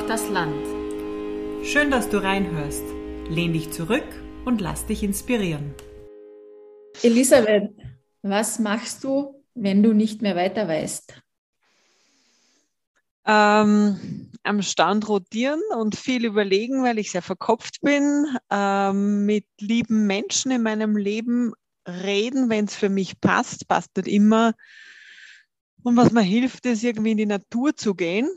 Braucht das Land. Schön, dass du reinhörst. Lehn dich zurück und lass dich inspirieren. Elisabeth, was machst du, wenn du nicht mehr weiter weißt? Ähm, am Stand rotieren und viel überlegen, weil ich sehr verkopft bin, ähm, mit lieben Menschen in meinem Leben reden, wenn es für mich passt, passt nicht immer. Und was mir hilft, ist irgendwie in die Natur zu gehen.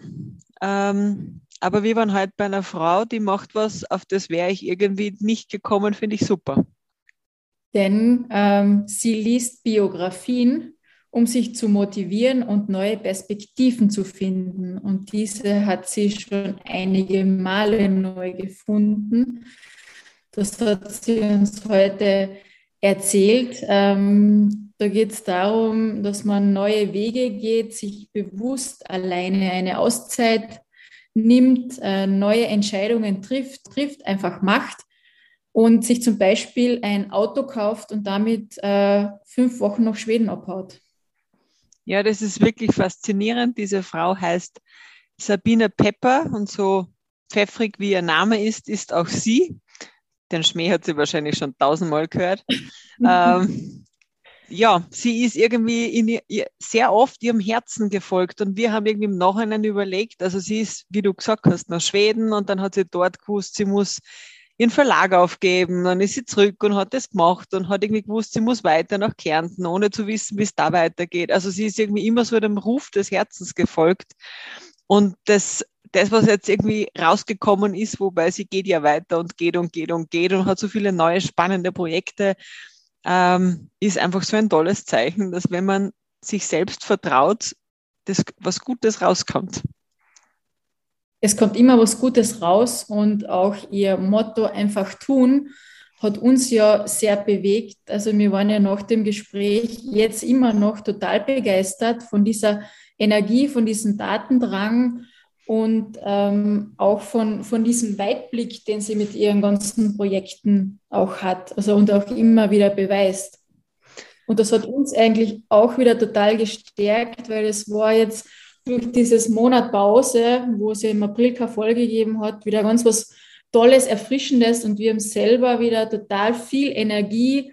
Ähm, aber wir waren halt bei einer Frau, die macht was, auf das wäre ich irgendwie nicht gekommen, finde ich super. Denn ähm, sie liest Biografien, um sich zu motivieren und neue Perspektiven zu finden. Und diese hat sie schon einige Male neu gefunden. Das hat sie uns heute erzählt. Ähm, da geht es darum, dass man neue Wege geht, sich bewusst alleine eine Auszeit nimmt, äh, neue Entscheidungen trifft, trifft, einfach macht und sich zum Beispiel ein Auto kauft und damit äh, fünf Wochen nach Schweden abhaut. Ja, das ist wirklich faszinierend. Diese Frau heißt Sabine Pepper und so pfeffrig wie ihr Name ist, ist auch sie. Den Schmäh hat sie wahrscheinlich schon tausendmal gehört. ähm, ja, sie ist irgendwie in sehr oft ihrem Herzen gefolgt und wir haben irgendwie im Nachhinein überlegt, also sie ist, wie du gesagt hast, nach Schweden und dann hat sie dort gewusst, sie muss ihren Verlag aufgeben, dann ist sie zurück und hat das gemacht und hat irgendwie gewusst, sie muss weiter nach Kärnten, ohne zu wissen, wie es da weitergeht. Also sie ist irgendwie immer so dem Ruf des Herzens gefolgt und das das, was jetzt irgendwie rausgekommen ist, wobei sie geht ja weiter und geht und geht und geht und hat so viele neue spannende Projekte, ähm, ist einfach so ein tolles Zeichen, dass wenn man sich selbst vertraut, dass was Gutes rauskommt. Es kommt immer was Gutes raus und auch ihr Motto einfach tun hat uns ja sehr bewegt. Also wir waren ja nach dem Gespräch jetzt immer noch total begeistert von dieser Energie, von diesem Datendrang und ähm, auch von, von diesem Weitblick, den sie mit ihren ganzen Projekten auch hat, also und auch immer wieder beweist. Und das hat uns eigentlich auch wieder total gestärkt, weil es war jetzt durch dieses Monat Pause, wo ja im April keine Folge gegeben hat, wieder ganz was Tolles, Erfrischendes und wir haben selber wieder total viel Energie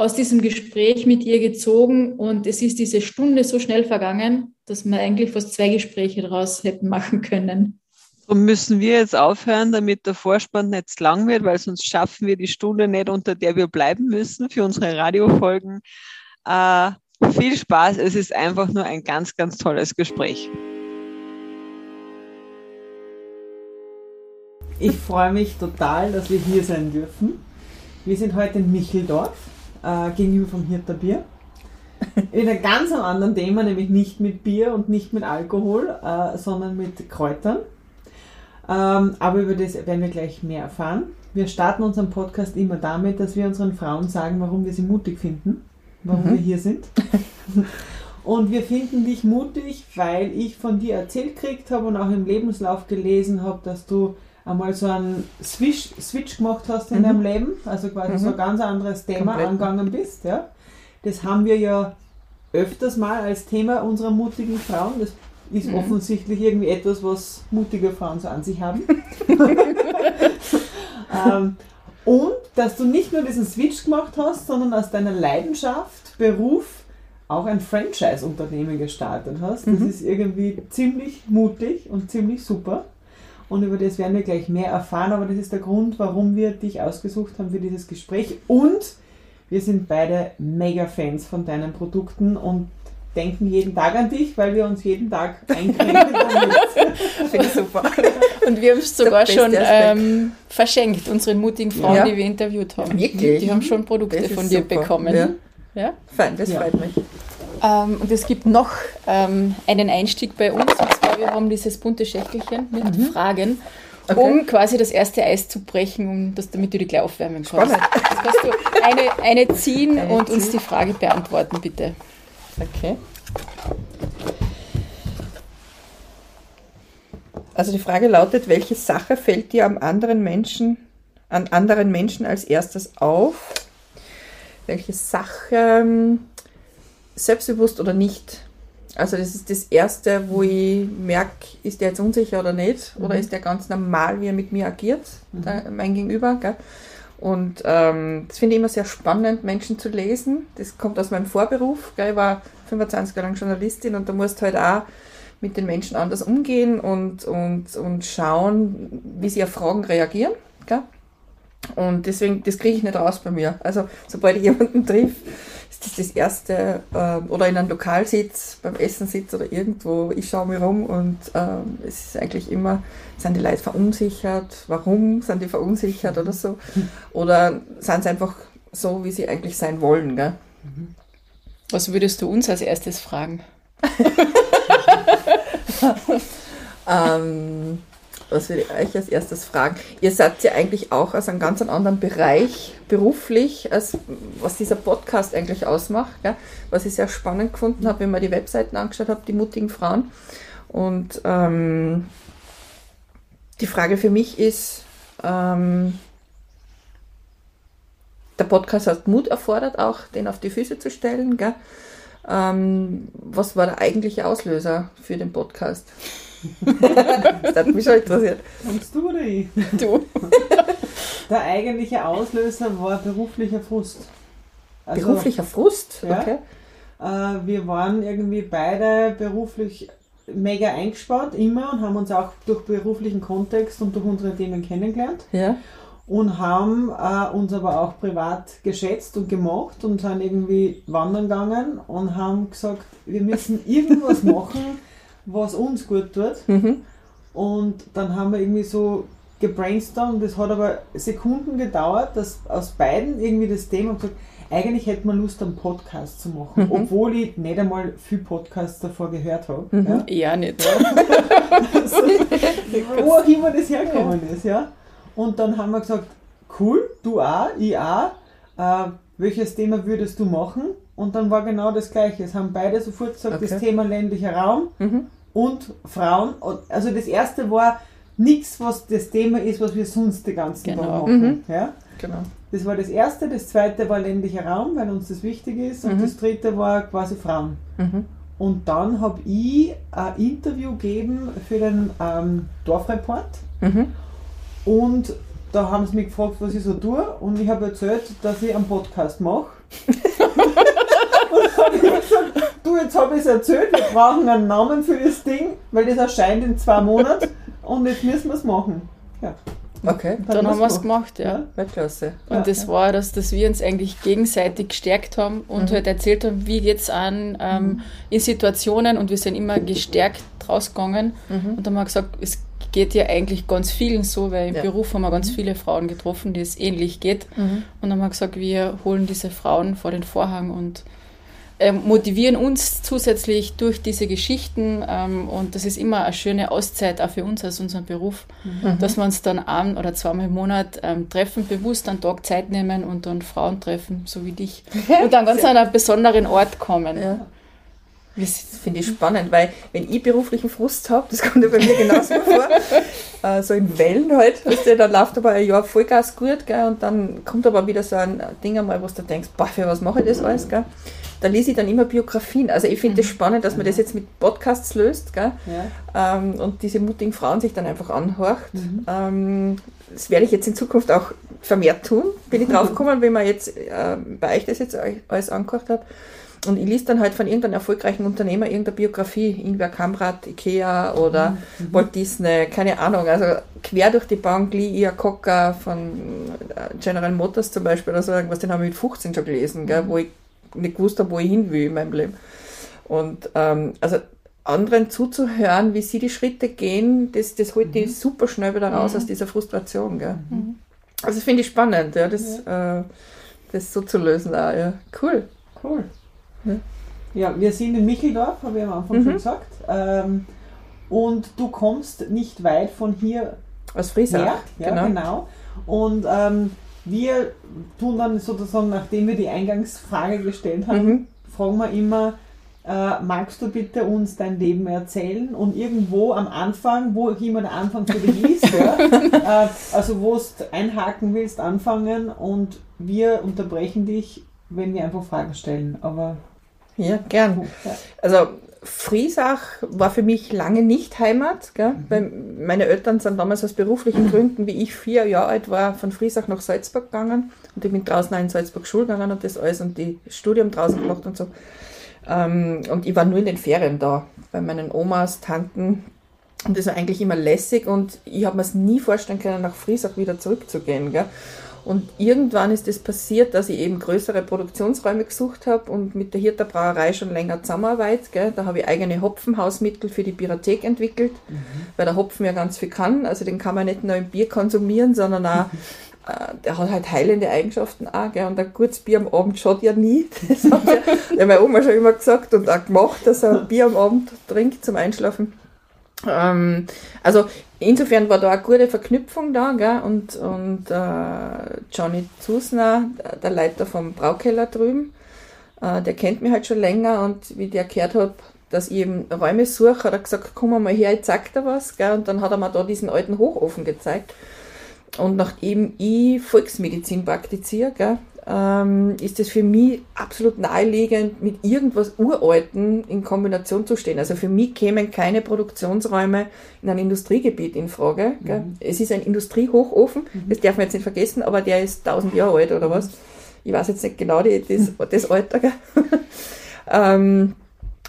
aus diesem Gespräch mit ihr gezogen und es ist diese Stunde so schnell vergangen, dass wir eigentlich fast zwei Gespräche daraus hätten machen können. So müssen wir jetzt aufhören, damit der Vorspann nicht zu lang wird, weil sonst schaffen wir die Stunde nicht, unter der wir bleiben müssen für unsere Radiofolgen. Äh, viel Spaß, es ist einfach nur ein ganz, ganz tolles Gespräch. Ich freue mich total, dass wir hier sein dürfen. Wir sind heute in Micheldorf äh, gegenüber vom Hirter Bier. In einem ganz anderen Thema, nämlich nicht mit Bier und nicht mit Alkohol, äh, sondern mit Kräutern. Ähm, aber über das werden wir gleich mehr erfahren. Wir starten unseren Podcast immer damit, dass wir unseren Frauen sagen, warum wir sie mutig finden, warum mhm. wir hier sind. Und wir finden dich mutig, weil ich von dir erzählt gekriegt habe und auch im Lebenslauf gelesen habe, dass du einmal so einen Switch, Switch gemacht hast in mhm. deinem Leben, also quasi mhm. so ein ganz anderes Thema Komplett. angegangen bist. Ja? Das haben wir ja öfters mal als Thema unserer mutigen Frauen. Das ist mhm. offensichtlich irgendwie etwas, was mutige Frauen so an sich haben. ähm, und dass du nicht nur diesen Switch gemacht hast, sondern aus deiner Leidenschaft, Beruf auch ein Franchise-Unternehmen gestartet hast. Das mhm. ist irgendwie ziemlich mutig und ziemlich super und über das werden wir gleich mehr erfahren, aber das ist der Grund, warum wir dich ausgesucht haben für dieses Gespräch und wir sind beide mega Fans von deinen Produkten und denken jeden Tag an dich, weil wir uns jeden Tag einkriegen Finde ich super. Und wir haben es sogar schon ähm, verschenkt, unseren mutigen Frauen, ja. die wir interviewt haben. Wirklich? Die haben schon Produkte von dir super. bekommen. Ja. ja? Fein, das ja. freut mich. Ähm, und es gibt noch ähm, einen Einstieg bei uns, und zwar wir haben dieses bunte Schächtelchen mit mhm. Fragen, okay. um quasi das erste Eis zu brechen, um das, damit du die gleich aufwärmen kannst. Spannend. Jetzt kannst du eine, eine ziehen eine und ziehen. uns die Frage beantworten, bitte. Okay. Also die Frage lautet, welche Sache fällt dir am anderen Menschen, an anderen Menschen als erstes auf? Welche Sache selbstbewusst oder nicht, Also das ist das Erste, wo ich merke, ist der jetzt unsicher oder nicht? Oder ist der ganz normal, wie er mit mir agiert, der, mein Gegenüber? Gell? Und ähm, das finde ich immer sehr spannend, Menschen zu lesen. Das kommt aus meinem Vorberuf. Gell? Ich war 25 Jahre lang Journalistin und da musst du halt auch mit den Menschen anders umgehen und, und, und schauen, wie sie auf Fragen reagieren. Gell? Und deswegen, das kriege ich nicht raus bei mir. Also, sobald ich jemanden triff, ist das das Erste, ähm, oder in einem Lokal sitze, beim Essen sitze oder irgendwo, ich schaue mich rum und ähm, es ist eigentlich immer, sind die Leute verunsichert? Warum sind die verunsichert oder so? Oder sind sie einfach so, wie sie eigentlich sein wollen? Gell? Was würdest du uns als erstes fragen? Ähm, was würde ich euch als erstes fragen? Ihr seid ja eigentlich auch aus einem ganz anderen Bereich beruflich, als was dieser Podcast eigentlich ausmacht. Gell? Was ich sehr spannend gefunden habe, wenn man die Webseiten angeschaut habe, die mutigen Frauen. Und ähm, die Frage für mich ist, ähm, der Podcast hat Mut erfordert, auch den auf die Füße zu stellen. Gell? Ähm, was war der eigentliche Auslöser für den Podcast? Das hat mich schon interessiert. Kommst du oder ich? Du. Der eigentliche Auslöser war beruflicher Frust. Also, Beruflicher Frust? ja. Okay. Äh, wir waren irgendwie beide beruflich mega eingespannt, immer, und haben uns auch durch beruflichen Kontext und durch unsere Themen kennengelernt. Ja. und haben äh, uns aber auch privat geschätzt und gemocht und sind irgendwie wandern gegangen und haben gesagt, wir müssen irgendwas machen, was uns gut tut. Mhm. Und dann haben wir irgendwie so gebrainstormt, das hat aber Sekunden gedauert, dass aus beiden irgendwie das Thema gesagt, eigentlich hätte man Lust, einen Podcast zu machen, Mhm. obwohl ich nicht einmal viel Podcasts davor gehört habe. Mhm. Ja? Ja, nicht. wo auch immer das hergekommen ist, ja. Und dann haben wir gesagt, cool, du auch, ich auch, äh, welches Thema würdest du machen? Und dann war genau das Gleiche. Es haben beide sofort gesagt, Okay. das Thema ländlicher Raum Mhm. Und Frauen. Also das erste war nichts, was das Thema ist, was wir sonst den ganzen Genau. Tag machen. Mhm. Ja? Genau. Das war das erste. Das zweite war ländlicher Raum, weil uns das wichtig ist. Und Mhm. das dritte war quasi Frauen. Mhm. Und dann habe ich ein Interview gegeben für den ähm, Dorfreport. Mhm. Und da haben sie mich gefragt, was ich so tue. Und ich habe erzählt, dass ich einen Podcast mache. und dann habe ich gesagt, du, jetzt habe ich es erzählt, wir brauchen einen Namen für das Ding, weil das erscheint in zwei Monaten und jetzt müssen wir es machen. Ja, Okay. Dann haben wir es gemacht, ja. Weltklasse. Und Ja, das ja. war, dass, dass wir uns eigentlich gegenseitig gestärkt haben und Mhm. halt erzählt haben, wie geht's an ähm, in Situationen und wir sind immer gestärkt rausgegangen Mhm. und dann haben wir gesagt, es geht ja eigentlich ganz vielen so, weil im Ja. Beruf haben wir ganz viele Frauen getroffen, die es ähnlich geht. Mhm. Und dann haben wir gesagt, wir holen diese Frauen vor den Vorhang und motivieren uns zusätzlich durch diese Geschichten. Ähm, und das ist immer eine schöne Auszeit auch für uns als unseren Beruf, Mhm. dass wir uns dann ein oder zweimal im Monat ähm, treffen, bewusst einen Tag Zeit nehmen und dann Frauen treffen, so wie dich. Und dann ganz an einen besonderen Ort kommen. Ja. Das finde ich spannend, weil wenn ich beruflichen Frust habe, das kommt ja bei mir genauso vor, äh, so in Wellen halt, weißt du, dann läuft aber ein Jahr Vollgas gut, gell, und dann kommt aber wieder so ein Ding einmal, wo du denkst, boah, für was mache ich das alles, gell? Da lese ich dann immer Biografien. Also ich finde das spannend, dass man das jetzt mit Podcasts löst, gell? ja. ähm, und diese mutigen Frauen sich dann einfach anhorcht. Ähm, das werde ich jetzt in Zukunft auch vermehrt tun. Bin ich draufgekommen, wenn man jetzt äh, bei euch das jetzt alles angehört hat. Und ich liest dann halt von irgendeinem erfolgreichen Unternehmer irgendeine Biografie, Ingwer Kamprad, Ikea oder Walt Disney, keine Ahnung. Also quer durch die Bank, Lee Iacocca von äh, General Motors zum Beispiel oder so irgendwas, den habe ich mit 15 schon gelesen, gell, wo ich nicht gewusst habe, wo ich hin will in meinem Leben. Und ähm, also anderen zuzuhören, wie sie die Schritte gehen, das, das holt die super schnell wieder raus aus dieser Frustration. Gell? Also das finde ich spannend, ja, das, Äh, das so zu lösen. Auch, ja. Cool. Cool. Ja. Ja, wir sind in Micheldorf, habe ich am Anfang Mhm. schon gesagt. Ähm, und du kommst nicht weit von hier Aus Friesach. her. Ja, genau. genau. Und ähm, wir tun dann sozusagen, nachdem wir die Eingangsfrage gestellt haben, Mhm. fragen wir immer, äh, magst du bitte uns dein Leben erzählen? Und irgendwo am Anfang, wo immer der Anfang für dich ist, ja, äh, also wo du einhaken willst, anfangen und wir unterbrechen dich, wenn wir einfach Fragen stellen. Aber Ja, gern. Also Friesach war für mich lange nicht Heimat, gell? Mhm. weil meine Eltern sind damals aus beruflichen Gründen, wie ich vier Jahre alt war, von Friesach nach Salzburg gegangen und ich bin draußen auch in Salzburg Schule gegangen und das alles und die Studium draußen gemacht und so. Ähm, und ich war nur in den Ferien da, bei meinen Omas, Tanten und das war eigentlich immer lässig und ich habe mir es nie vorstellen können, nach Friesach wieder zurückzugehen. Gell? Und irgendwann ist es das passiert, dass ich eben größere Produktionsräume gesucht habe und mit der Hirter Brauerei schon länger zusammenarbeite. Gell? Da habe ich eigene Hopfenhausmittel für die Biothek entwickelt, mhm. weil der Hopfen ja ganz viel kann. Also den kann man nicht nur im Bier konsumieren, sondern auch äh, der hat halt heilende Eigenschaften auch, gell? und ein gutes Bier am Abend schaut ja nie. Das hat ja, meine Oma schon immer gesagt und auch gemacht, dass er ein Bier am Abend trinkt zum Einschlafen. Ähm, also insofern war da eine gute Verknüpfung da, gell? und, und äh, Johnny Zusner, der Leiter vom Braukeller drüben, äh, der kennt mich halt schon länger und wie der gehört hat, dass ich eben Räume suche, hat er gesagt, komm mal her, ich zeig dir was, gell? und dann hat er mir da diesen alten Hochofen gezeigt. Und nachdem ich Volksmedizin praktiziere, gell, ähm, ist es für mich absolut naheliegend, mit irgendwas Uralten in Kombination zu stehen. Also für mich kämen keine Produktionsräume in einem Industriegebiet in Frage. Mhm. Es ist ein Industriehochofen, mhm. das darf man jetzt nicht vergessen, aber der ist 1000 Jahre alt oder was. Ich weiß jetzt nicht genau die, das, das Alter. ähm,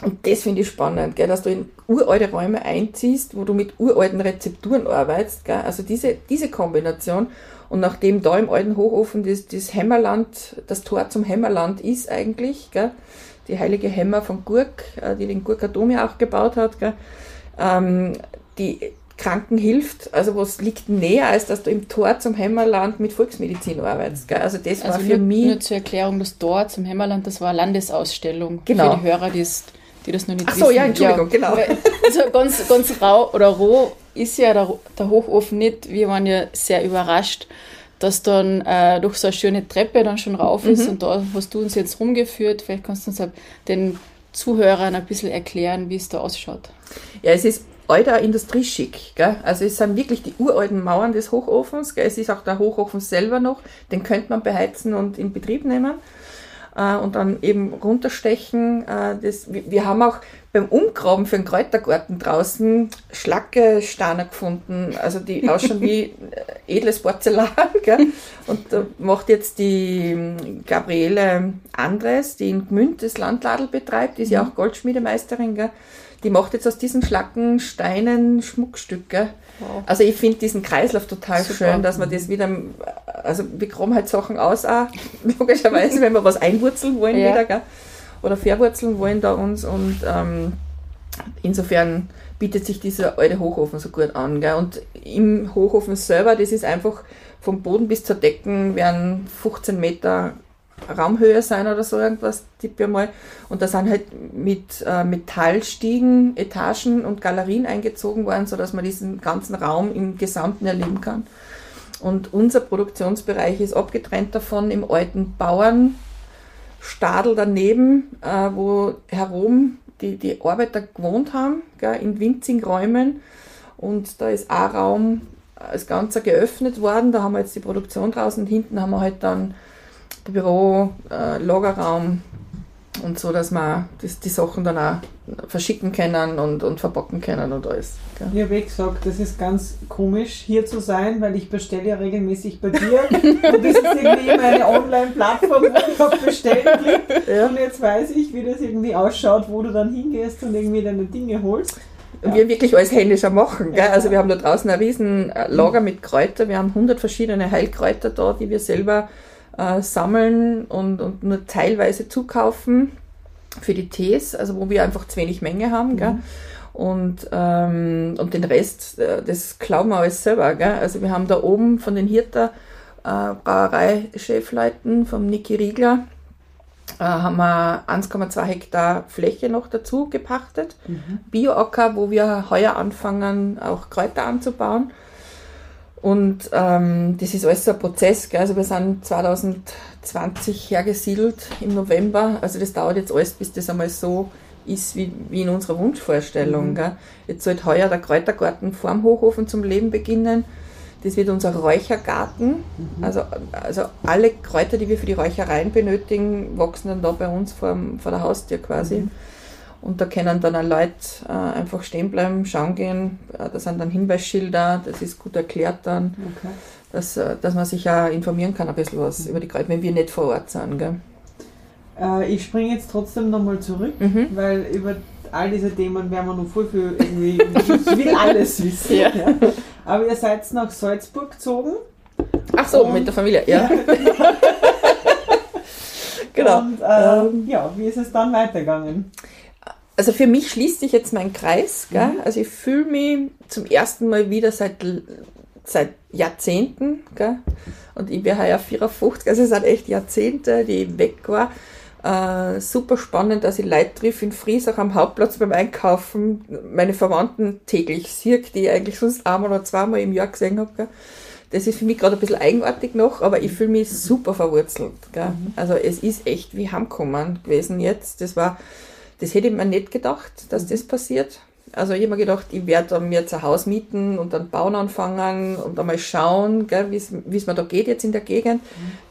und das finde ich spannend, gell, dass du in uralte Räume einziehst, wo du mit uralten Rezepturen arbeitest. Gell, also diese, diese Kombination. Und nachdem da im alten Hochofen das, das Hämmerland, das Tor zum Hämmerland ist eigentlich, gell, die heilige Hämmer von Gurk, äh, die den Gurker Dom ja auch gebaut hat, gell, ähm, die Kranken hilft, also was liegt näher, als dass du im Tor zum Hämmerland mit Volksmedizin arbeitest. Gell? Also das also war für nur, mich... Nur zur Erklärung, das Tor zum Hämmerland, das war eine Landesausstellung genau. für die Hörer, die es die das noch nicht Ach so, wissen. ja, Entschuldigung, ja, genau. Also ganz, ganz rau oder roh ist ja der, der Hochofen nicht. Wir waren ja sehr überrascht, dass dann äh, durch so eine schöne Treppe dann schon rauf ist mhm. und da hast du uns jetzt rumgeführt. Vielleicht kannst du uns den Zuhörern ein bisschen erklären, wie es da ausschaut. Ja, es ist alter Industrieschick. Gell? Also es sind wirklich die uralten Mauern des Hochofens. Gell? Es ist auch der Hochofen selber noch. Den könnte man beheizen und in Betrieb nehmen äh, und dann eben runterstechen. Äh, das, wir haben auch beim Umgraben für den Kräutergarten draußen Schlackesteine gefunden, also die ausschauen wie äh, edles Porzellan. Gell? Und da macht jetzt die ähm, Gabriele Andres, die in Gmünd das Landladel betreibt, die ist ja mhm. auch Goldschmiedemeisterin, gell? die macht jetzt aus diesen Schlackensteinen Schmuckstücke. Wow. Also ich finde diesen Kreislauf total Super. schön, dass man das wieder, also wir kommen halt Sachen aus auch, logischerweise, wenn wir was einwurzeln wollen ja. wieder, gell? oder verwurzeln wollen da uns und ähm, insofern bietet sich dieser alte Hochofen so gut an. Gell? Und im Hochofen selber, das ist einfach vom Boden bis zur Decken werden 15 Meter Raumhöhe sein oder so irgendwas, tippe ich mal. Und da sind halt mit äh, Metallstiegen, Etagen und Galerien eingezogen worden, sodass man diesen ganzen Raum im Gesamten erleben kann. Und unser Produktionsbereich ist abgetrennt davon im alten Bauernstadel daneben, äh, wo herum die, die Arbeiter gewohnt haben, gell, in winzigen Räumen. Und da ist ein Raum als Ganzer geöffnet worden. Da haben wir jetzt die Produktion draußen. Und hinten haben wir halt dann Büro, äh, Lagerraum und so, dass wir das, die Sachen dann auch verschicken können und, und verpacken können und alles. Gell? Ich habe eh gesagt, das ist ganz komisch hier zu sein, weil ich bestelle ja regelmäßig bei dir und das ist irgendwie immer eine Online-Plattform, wo ich auf Bestellen klicke ja. und jetzt weiß ich, wie das irgendwie ausschaut, wo du dann hingehst und irgendwie deine Dinge holst. Und wir wirklich alles händischer machen. Gell? Also wir haben da draußen ein riesen Lager mit Kräutern. Wir haben 100 verschiedene Heilkräuter da, die wir selber äh, sammeln und, und nur teilweise zukaufen für die Tees, also wo wir einfach zu wenig Menge haben. Gell? Mhm. Und, ähm, und den Rest, äh, das glauben wir alles selber. Gell? Also wir haben da oben von den Hirter äh, Brauerei-Chefleuten, vom Niki Riegler, äh, haben wir 1,2 Hektar Fläche noch dazu gepachtet. Mhm. Bio-Acker, wo wir heuer anfangen, auch Kräuter anzubauen. Und ähm, das ist alles so ein Prozess. Gell? Also wir sind 2020 hergesiedelt im November. Also das dauert jetzt alles, bis das einmal so ist wie, wie in unserer Wunschvorstellung. Mhm. Gell? Jetzt soll heuer der Kräutergarten vorm Hochofen zum Leben beginnen. Das wird unser Räuchergarten. Mhm. Also, also alle Kräuter, die wir für die Räuchereien benötigen, wachsen dann da bei uns vor, vor der Haustür quasi. Mhm. Und da können dann auch Leute äh, einfach stehen bleiben, schauen gehen. Äh, da sind dann Hinweisschilder, das ist gut erklärt dann, Okay. dass, äh, dass man sich auch informieren kann, ein bisschen was über die Kräuter, wenn wir nicht vor Ort sind. Gell? Äh, ich springe jetzt trotzdem nochmal zurück, Mhm. weil über all diese Themen werden wir noch voll viel irgendwie, ich will alles wissen. Ja. Aber ihr seid nach Salzburg gezogen. Ach so, mit der Familie, ja. genau. Und äh, ja, wie ist es dann weitergegangen? Also für mich schließt sich jetzt mein Kreis. Gell? Mhm. Also ich fühle mich zum ersten Mal wieder seit, seit Jahrzehnten. Gell? Und ich bin heuer 54, also es sind echt Jahrzehnte, die ich weg war. Äh, super spannend, dass ich Leute triff in Friesach am Hauptplatz beim Einkaufen, meine Verwandten täglich sehe, die ich eigentlich sonst einmal oder zweimal im Jahr gesehen habe. Gell? Das ist für mich gerade ein bisschen eigenartig noch, aber ich fühle mich super verwurzelt. Gell? Also es ist echt wie heimkommen gewesen jetzt. Das war, das hätte ich mir nicht gedacht, dass das passiert. Also ich habe mir gedacht, ich werde mir ein Haus mieten und dann bauen anfangen und einmal schauen, wie es mir da geht jetzt in der Gegend.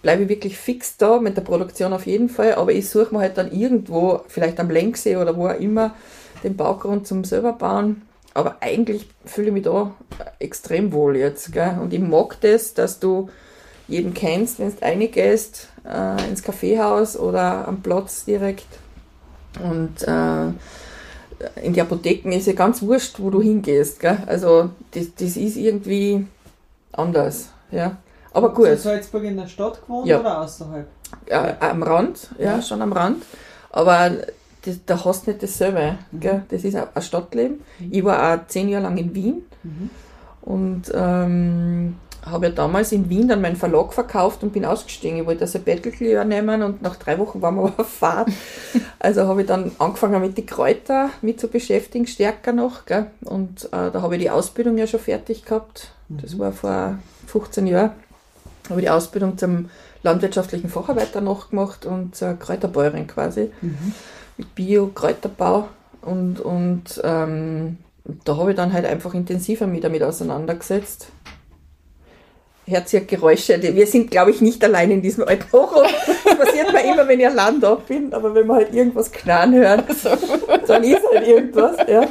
Bleibe ich wirklich fix da, mit der Produktion auf jeden Fall, aber ich suche mir halt dann irgendwo, vielleicht am Lenksee oder wo auch immer, den Baugrund zum selber bauen. Aber eigentlich fühle ich mich da extrem wohl jetzt. Gell? Und ich mag das, dass du jeden kennst, wenn du reingehst, äh, ins Kaffeehaus oder am Platz direkt. Und äh, in die Apotheken ist ja ganz wurscht, wo du hingehst. Gell? Also das, das ist irgendwie anders. Ja. Aber Hast du in gut, Salzburg in der Stadt gewohnt Ja. oder außerhalb? äh, am Rand, ja, Ja. schon am Rand. Aber das, da hast du nicht dasselbe. Mhm. Gell? Das ist ein ein Stadtleben. Ich war auch zehn Jahre lang in Wien Mhm. und ähm, habe ja damals in Wien dann meinen Verlag verkauft und bin ausgestiegen. Ich wollte das Sabbatical nehmen und nach drei Wochen waren wir auf Fahrt. Also habe ich dann angefangen mit den Kräuter mit zu beschäftigen, stärker noch. Gell? Und äh, da habe ich die Ausbildung ja schon fertig gehabt. Das war vor 15 Jahren. Habe ich die Ausbildung zum landwirtschaftlichen Facharbeiter noch gemacht und zur Kräuterbäuerin quasi. Mit Bio-Kräuterbau. Und, und ähm, da habe ich dann halt einfach intensiver mich damit auseinandergesetzt. Herzige Geräusche. Wir sind, glaube ich, nicht allein in diesem alten Hochhaus. Das passiert mir immer, wenn ich allein da bin, aber wenn man halt irgendwas knarren hört, dann ist halt irgendwas. Ja.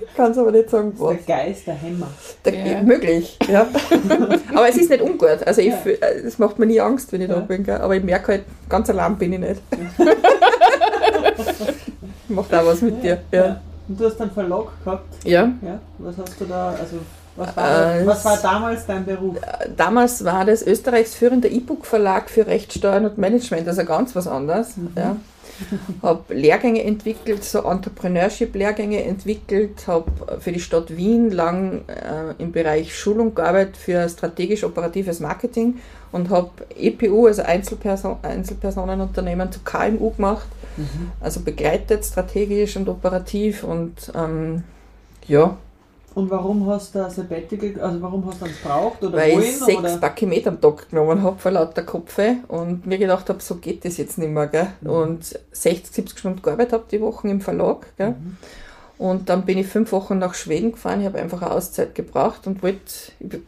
Ich kann es aber nicht sagen, was. der Geist, der Hämmer. Da, Ja. Möglich, ja. aber es ist nicht ungut. Also ich, äh, es macht mir nie Angst, wenn ich da bin. Gell? Aber ich merke halt, ganz allein bin ich nicht. Macht auch was mit dir. Ja. Und du hast einen Verlag gehabt. ja. Ja. Was hast du da, also was war, Äh, was war damals dein Beruf? Damals war das Österreichs führender E-Book-Verlag für Rechtssteuern und Management, also ganz was anderes. Ja. Habe Lehrgänge entwickelt, so Entrepreneurship-Lehrgänge entwickelt, habe für die Stadt Wien lang äh, im Bereich Schulung gearbeitet für strategisch-operatives Marketing und habe EPU, also Einzelperson Einzelpersonenunternehmen zu KMU gemacht, also begleitet strategisch und operativ und ähm, ja, Und warum hast du ein Sabbatical, also warum hast du eins braucht oder weil wollen? ich sechs oder? Am Tag genommen habe vor lauter Kopfe und mir gedacht habe, so geht das jetzt nicht mehr. Gell? Mhm. Und 60, 70 Stunden gearbeitet habe die Wochen im Verlag. Gell? Mhm. Und dann bin ich fünf Wochen nach Schweden gefahren. Ich habe einfach eine Auszeit gebraucht und wollte,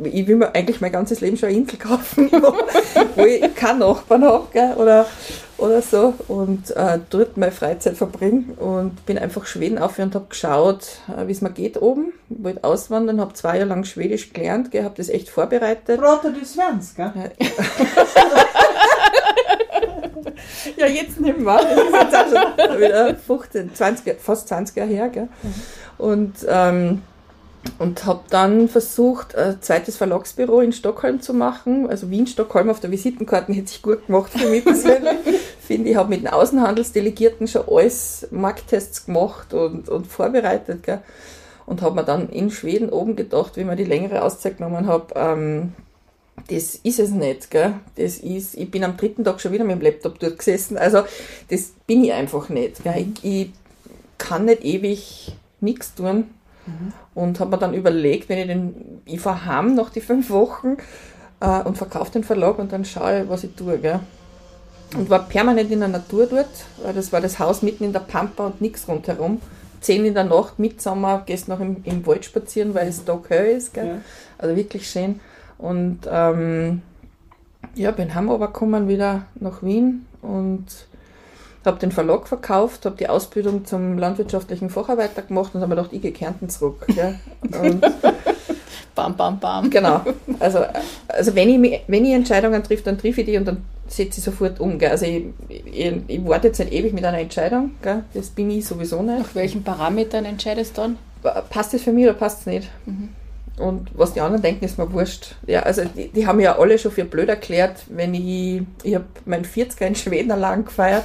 ich will mir eigentlich mein ganzes Leben schon eine Insel kaufen, wo, ich keinen Nachbarn habe oder, oder so und äh, dort meine Freizeit verbringe und bin einfach Schweden auf und habe geschaut, äh, wie es mir geht oben. Wollte auswandern, habe zwei Jahre lang Schwedisch gelernt, habe das echt vorbereitet. Pratar du svenska? Ja, jetzt nicht mehr. Das ist jetzt auch schon wieder 15, 20, fast 20 Jahre her. Gell? Und, ähm, und habe dann versucht, ein zweites Verlagsbüro in Stockholm zu machen. Also Wien, Stockholm auf der Visitenkarte hätte sich gut gemacht für mich persönlich. Finde ich, habe mit den Außenhandelsdelegierten schon alles Markttests gemacht und, und vorbereitet. Gell? Und habe mir dann in Schweden oben gedacht, wie man die längere Auszeit genommen habe, ähm, das ist es nicht, gell? Das ist, ich bin am dritten Tag schon wieder mit dem Laptop dort gesessen. Also, das bin ich einfach nicht. Gell? Ich, ich kann nicht ewig nichts tun. Und habe mir dann überlegt, wenn ich den, ich fahre heim nach die fünf Wochen äh, und verkaufe den Verlag und dann schaue ich, was ich tue, gell? Und war permanent in der Natur dort, weil das war das Haus mitten in der Pampa und nichts rundherum. Zehn in der Nacht, Mitsommer, gehst noch im, im Wald spazieren, weil es da Höhe ist, gell? Ja. Also wirklich schön. Und ähm, ja, bin heim gekommen wieder nach Wien und habe den Verlag verkauft, habe die Ausbildung zum landwirtschaftlichen Facharbeiter gemacht und habe mir gedacht, ich gehe Kärnten zurück. Bam, bam, bam. Genau. Also, also wenn, ich, mich- wenn ich Entscheidungen trifft, dann treffe ich die und dann setze ich sofort um. Gell? Also ich, ich, ich warte jetzt nicht ewig mit einer Entscheidung. Gell? Das bin ich sowieso nicht. Nach welchen Parametern entscheidest du dann? Passt das für mich oder passt es nicht? Und was die anderen denken, ist mir wurscht. Ja, also die, die haben ja alle schon für blöd erklärt, wenn ich, ich habe meinen 40er in Schweden allein gefeiert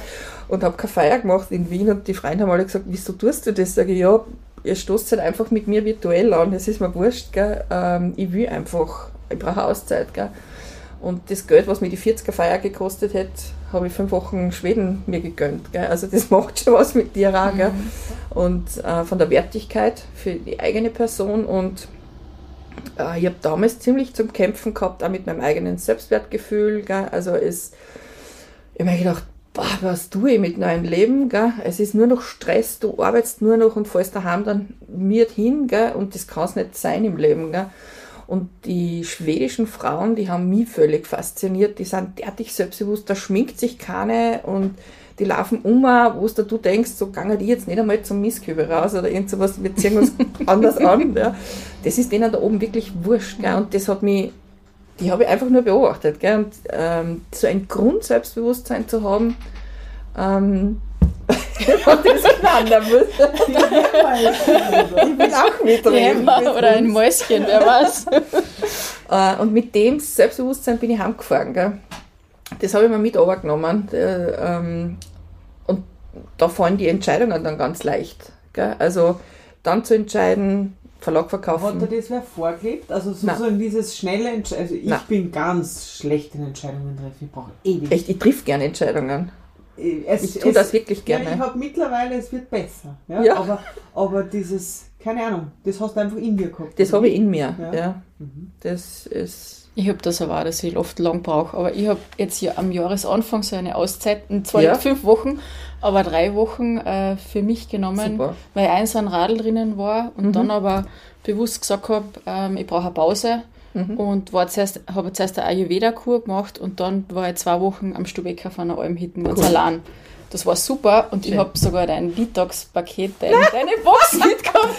und habe keine Feier gemacht in Wien und die Freunde haben alle gesagt, wieso tust du das? Sage ich, ja, ihr stoßt halt einfach mit mir virtuell an, das ist mir wurscht, gell? Ähm, ich will einfach, ich brauche Auszeit. Gell? Und das Geld, was mir die 40er Feier gekostet hat, habe ich fünf Wochen Schweden mir gegönnt. Gell? Also das macht schon was mit dir auch. Gell? Und äh, von der Wertigkeit für die eigene Person und äh, ich habe damals ziemlich zum Kämpfen gehabt, auch mit meinem eigenen Selbstwertgefühl. Gell? Also es, ich habe mir gedacht, boah, was tue ich mit meinem Leben? Gell? Es ist nur noch Stress, du arbeitest nur noch und fällst daheim dann miert hin gell? und das kann es nicht sein im Leben. Gell? Und die schwedischen Frauen, die haben mich völlig fasziniert. Die sind derartig selbstbewusst, da schminkt sich keine und die laufen um, wo du du denkst, so gange die jetzt nicht einmal zum Mistkübel raus oder irgend sowas, wir ziehen uns anders an. Ja. Das ist denen da oben wirklich wurscht. Gell? Und das hat mich, die habe ich einfach nur beobachtet. Gell? Und ähm, so ein Grundselbstbewusstsein zu haben, ähm, hat das geeinander Ich will auch mitreden. Ja, oder ein Mäuschen, wer weiß. Äh, Und mit dem Selbstbewusstsein bin ich heimgefahren. Gell? Das habe ich mir mit runtergenommen. Äh, ähm, Und da fallen die Entscheidungen dann ganz leicht. Gell? Also dann zu entscheiden, Verlag Hat verkaufen. dir das wer vorgelebt? Also sozusagen dieses schnelle Entscheidung. Also ich Nein. bin ganz schlecht in Entscheidungen treffen. Ich brauche ewig. Echt, ich triff gerne Entscheidungen. Es, Ich tue das wirklich Ja, gerne. ich habe mittlerweile, es wird besser. Ja? Ja. Aber, aber dieses, keine Ahnung, das hast du einfach in dir gehabt. Das habe ich in mir. Ja. Ja. Mhm. Das ist. Ich habe das aber auch, dass ich oft lang brauche. Aber ich habe jetzt hier am Jahresanfang so eine Auszeit, zwar Ja. nicht fünf Wochen, aber drei Wochen äh, für mich genommen, Super. weil eins ein Radl drinnen war und Mhm. dann aber bewusst gesagt habe, ähm, ich brauche eine Pause. Mhm. Und war zuerst, habe zuerst eine Ayurveda-Kur gemacht und dann war ich zwei Wochen am Stubecker auf einer Almhütten ganz Cool. allein. Das war super und ich Schön. habe sogar dein Detox-Paket, dein, deine Box mitgekommen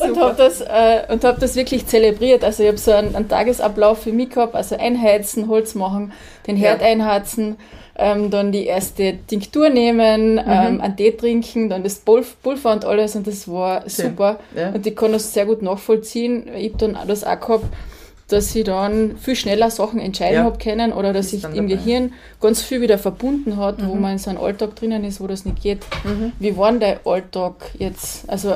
und habe das, äh, und hab das wirklich zelebriert. Also ich habe so einen, einen Tagesablauf für mich gehabt, also einheizen, Holz machen, den Herd Ja. einheizen, ähm, dann die erste Tinktur nehmen, Mhm. ähm, einen Tee trinken, dann das Pulv- Pulver und alles und das war Schön. super. Ja. Und ich kann das sehr gut nachvollziehen. Ich habe dann auch das auch gehabt, dass ich dann viel schneller Sachen entscheiden Ja. habe können oder dass sich im. Gehirn ganz viel wieder verbunden hat, wo Mhm. man in so einem Alltag drinnen ist, wo das nicht geht. Mhm. Wie war denn dein Alltag jetzt? Also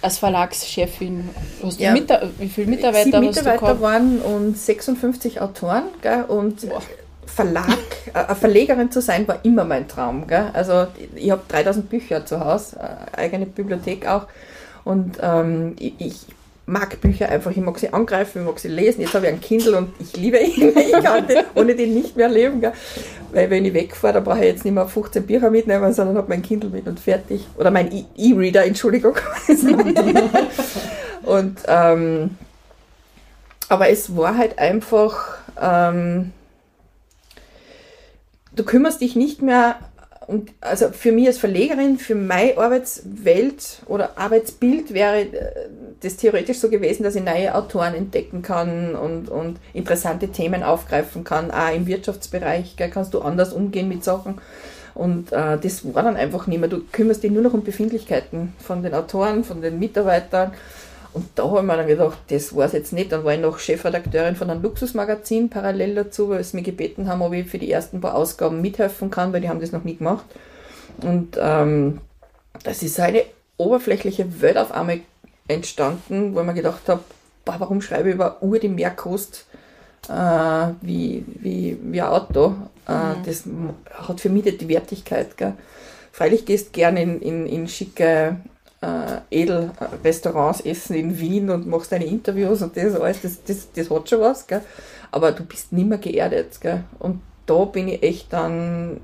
als Verlagschefin, hast du Ja. Mita wie viele Mitarbeiter Sieben hast du Mitarbeiter gehabt? waren und 56 Autoren. Gell? Und Boah. Verlag, äh, eine Verlegerin zu sein, war immer mein Traum. Gell? Also ich habe 3000 Bücher zu Hause, äh, eigene Bibliothek auch. Und ähm, ich, ich mag Bücher einfach, ich mag sie angreifen, ich mag sie lesen. Jetzt habe ich ein Kindle und ich liebe ihn. Ich kann den, ohne den nicht mehr leben. Gell? Weil wenn ich wegfahre, dann brauche ich jetzt nicht mehr 15 Bücher mitnehmen, sondern habe mein Kindle mit und fertig. Oder mein E- E-Reader, Entschuldigung. und ähm, aber es war halt einfach, ähm, du kümmerst dich nicht mehr um, also für mich als Verlegerin, für meine Arbeitswelt oder Arbeitsbild wäre äh, das theoretisch so gewesen, dass ich neue Autoren entdecken kann und, und interessante Themen aufgreifen kann. Auch im Wirtschaftsbereich gell, kannst du anders umgehen mit Sachen. Und äh, das war dann einfach nicht mehr. Du kümmerst dich nur noch um Befindlichkeiten von den Autoren, von den Mitarbeitern. Und da habe ich mir dann gedacht, das war es jetzt nicht. Dann war ich noch Chefredakteurin von einem Luxusmagazin parallel dazu, weil sie mich gebeten haben, ob ich für die ersten paar Ausgaben mithelfen kann, weil die haben das noch nie gemacht. Und ähm, das ist eine oberflächliche Welt auf einmal entstanden, wo ich mir gedacht habe, warum schreibe ich über Uhr, die mehr kostet äh, wie, wie, wie ein Auto? Äh, das m- hat für mich die Wertigkeit. Gell? Freilich gehst gerne in, in, in schicke äh, Edelrestaurants essen in Wien und machst deine Interviews und das alles, das, das, das hat schon was, gell? aber du bist nimmer geerdet. Gell? Und da bin ich echt dann.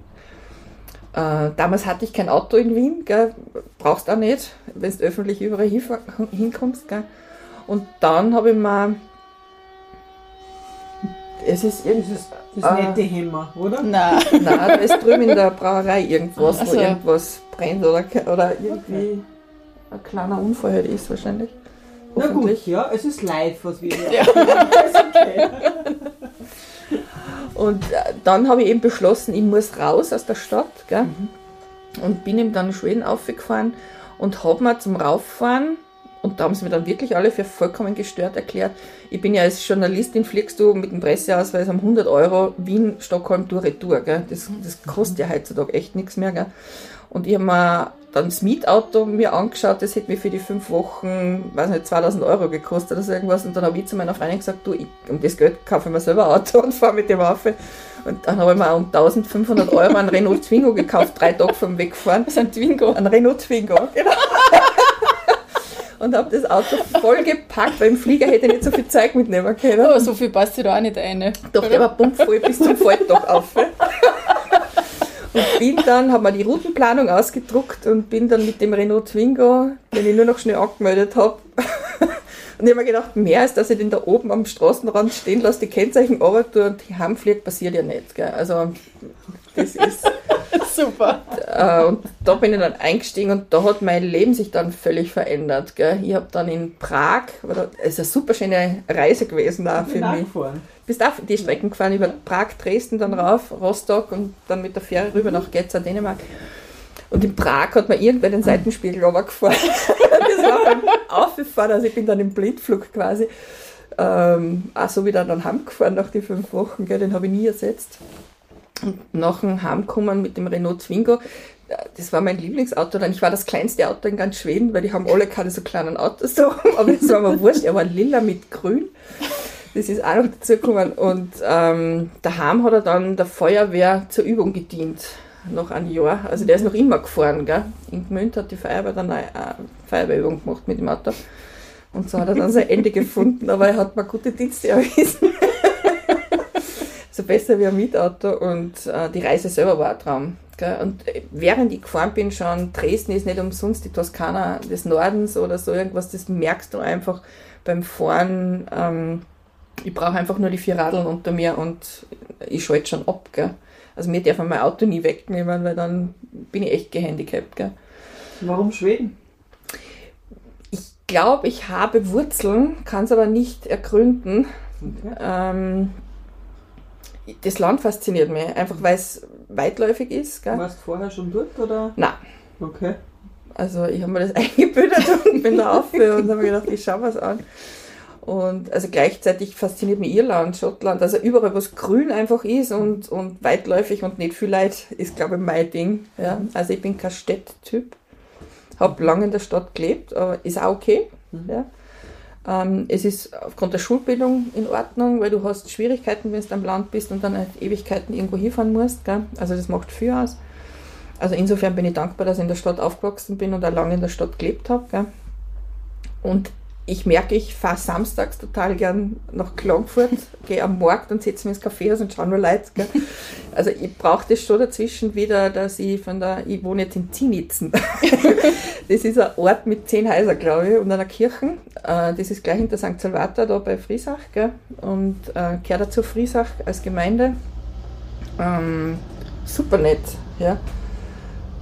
Äh, damals hatte ich kein Auto in Wien, gell? brauchst auch nicht, wenn du öffentlich überall hinkommst. Gell? Und dann habe ich mir Es ist irgendwie. Das Ah. nette Hämmer, oder? Nein. Nein, da ist drüben in der Brauerei irgendwas, Ach wo so. irgendwas brennt oder, oder irgendwie ein kleiner Unfall halt ist wahrscheinlich. Na gut, ja, es ist live, was wir hier Ja. okay. Und äh, dann habe ich eben beschlossen, ich muss raus aus der Stadt. Gell? Und bin eben dann Schweden aufgefahren und habe mir zum Rauffahren, und da haben sie mir dann wirklich alle für vollkommen gestört erklärt, ich bin ja als Journalistin, fliegst du mit dem Presseausweis um 100 Euro Wien, Stockholm, Tour, Retour. Gell? Das, das kostet ja heutzutage echt nichts mehr. Gell? Und ich habe mir dann das Mietauto mir angeschaut, das hätte mir für die fünf Wochen, weiß nicht, 2000 Euro gekostet oder so irgendwas. Und dann habe ich zu meiner Freundin gesagt, du, ich, um das Geld kaufe ich mir selber ein Auto und fahre mit dem auf. Und dann habe ich mir um 1500 Euro einen Renault Twingo gekauft, drei Tage vom Wegfahren. Das ist ein Twingo. Ein Renault Twingo, genau. Und habe das Auto voll gepackt, weil im Flieger hätte ich nicht so viel Zeug mitnehmen können. Oh, so viel passt dir da auch nicht rein. Doch, der war pumpvoll bis zum Faltdach auf. Und bin dann, habe mir die Routenplanung ausgedruckt und bin dann mit dem Renault Twingo, den ich nur noch schnell angemeldet habe. Und ich habe mir gedacht, mehr als dass ich den da oben am Straßenrand stehen lasse, die Kennzeichen runter und die heimfliegt, passiert ja nicht. Gell? Also, das ist. Super. Äh, und da bin ich dann eingestiegen und da hat mein Leben sich dann völlig verändert. Gell? Ich habe dann in Prag, es ist eine super schöne Reise gewesen Ich für mich. gefahren. Bist auch die Strecken gefahren über Prag, Dresden, dann rauf, Rostock und dann mit der Fähre rüber nach Getzer, Dänemark. Und in Prag hat man irgendwer den Seitenspiegel runtergefahren. das war beim Auffahren, also ich bin dann im Blindflug quasi. Ähm, auch so wieder dann heimgefahren nach den fünf Wochen, gell, den habe ich nie ersetzt. Und nach dem Heimkommen mit dem Renault Twingo, äh, das war mein Lieblingsauto. Dann ich war das kleinste Auto in ganz Schweden, weil die haben alle keine so kleinen Autos da aber das war mir wurscht. Er war lila mit grün. Das ist auch noch dazu gekommen. Und ähm, daheim hat er dann der Feuerwehr zur Übung gedient. Noch ein Jahr. Also der ist noch immer gefahren. Gell? In Gmünd hat die Feuerwehr dann eine äh, Feuerwehrübung gemacht mit dem Auto. Und so hat er dann sein Ende gefunden, aber er hat mir gute Dienste erwiesen. So besser wie ein Mietauto und äh, die Reise selber war ein Traum. Gell? Und äh, während ich gefahren bin, schon Dresden ist nicht umsonst die Toskana des Nordens oder so irgendwas, das merkst du einfach beim Fahren. Ähm, ich brauche einfach nur die vier Radeln unter mir und ich schalte schon ab. Gell? Also mir darf man mein Auto nie wegnehmen, weil dann bin ich echt gehandicapt. Gell? Warum Schweden? Ich glaube, ich habe Wurzeln, kann es aber nicht ergründen. Okay. Ähm, das Land fasziniert mich, einfach weil es weitläufig ist. Du Gell? warst vorher schon dort, oder? Nein. Okay. Also ich habe mir das eingebildet und bin da auf und habe mir gedacht, ich schaue was an. Und also gleichzeitig fasziniert mich Irland, Schottland, also überall, wo es grün einfach ist und, und weitläufig und nicht viel Leid, ist glaube ich mein Ding. Ja? Also ich bin kein Städttyp, habe lange in der Stadt gelebt, aber ist auch okay. Mhm. Ja? Ähm, es ist aufgrund der Schulbildung in Ordnung, weil du hast Schwierigkeiten, wenn du am Land bist und dann halt Ewigkeiten irgendwo hinfahren musst. Gell? Also das macht viel aus. Also insofern bin ich dankbar, dass ich in der Stadt aufgewachsen bin und auch lange in der Stadt gelebt habe. Gell? Und ich merke, ich fahre samstags total gern nach Klagenfurt, gehe am Markt und setze mich ins Kaffeehaus und schaue nur Leute. Gell? Also ich brauche das schon dazwischen wieder, dass ich von der, ich wohne jetzt in Zinitzen. das ist ein Ort mit zehn Häusern, glaube ich, und einer Kirche. Äh, Das ist gleich hinter St. Salvator, da bei Friesach. Gell? Und äh, gehört dazu Friesach als Gemeinde. Ähm, super nett, ja.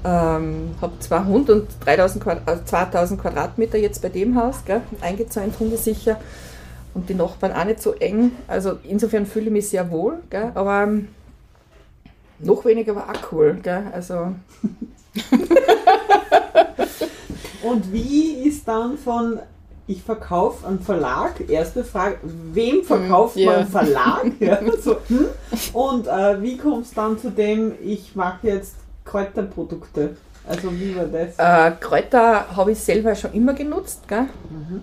Ähm, habe zwei Hunde und 3000 Quadrat, also 2000 Quadratmeter jetzt bei dem Haus, gell? eingezäunt, hundesicher. Und die Nachbarn auch nicht so eng. Also insofern fühle ich mich sehr wohl. Gell? Aber ähm, noch weniger war auch cool. Gell? Also Und wie ist dann von ich verkaufe einen Verlag, erste Frage, wem verkauft Hm, ja. man einen Verlag? Ja, so, hm? Und äh, wie kommt es dann zu dem, ich mache jetzt Kräuterprodukte? Also wie war das? äh, Kräuter habe ich selber schon immer genutzt, gell?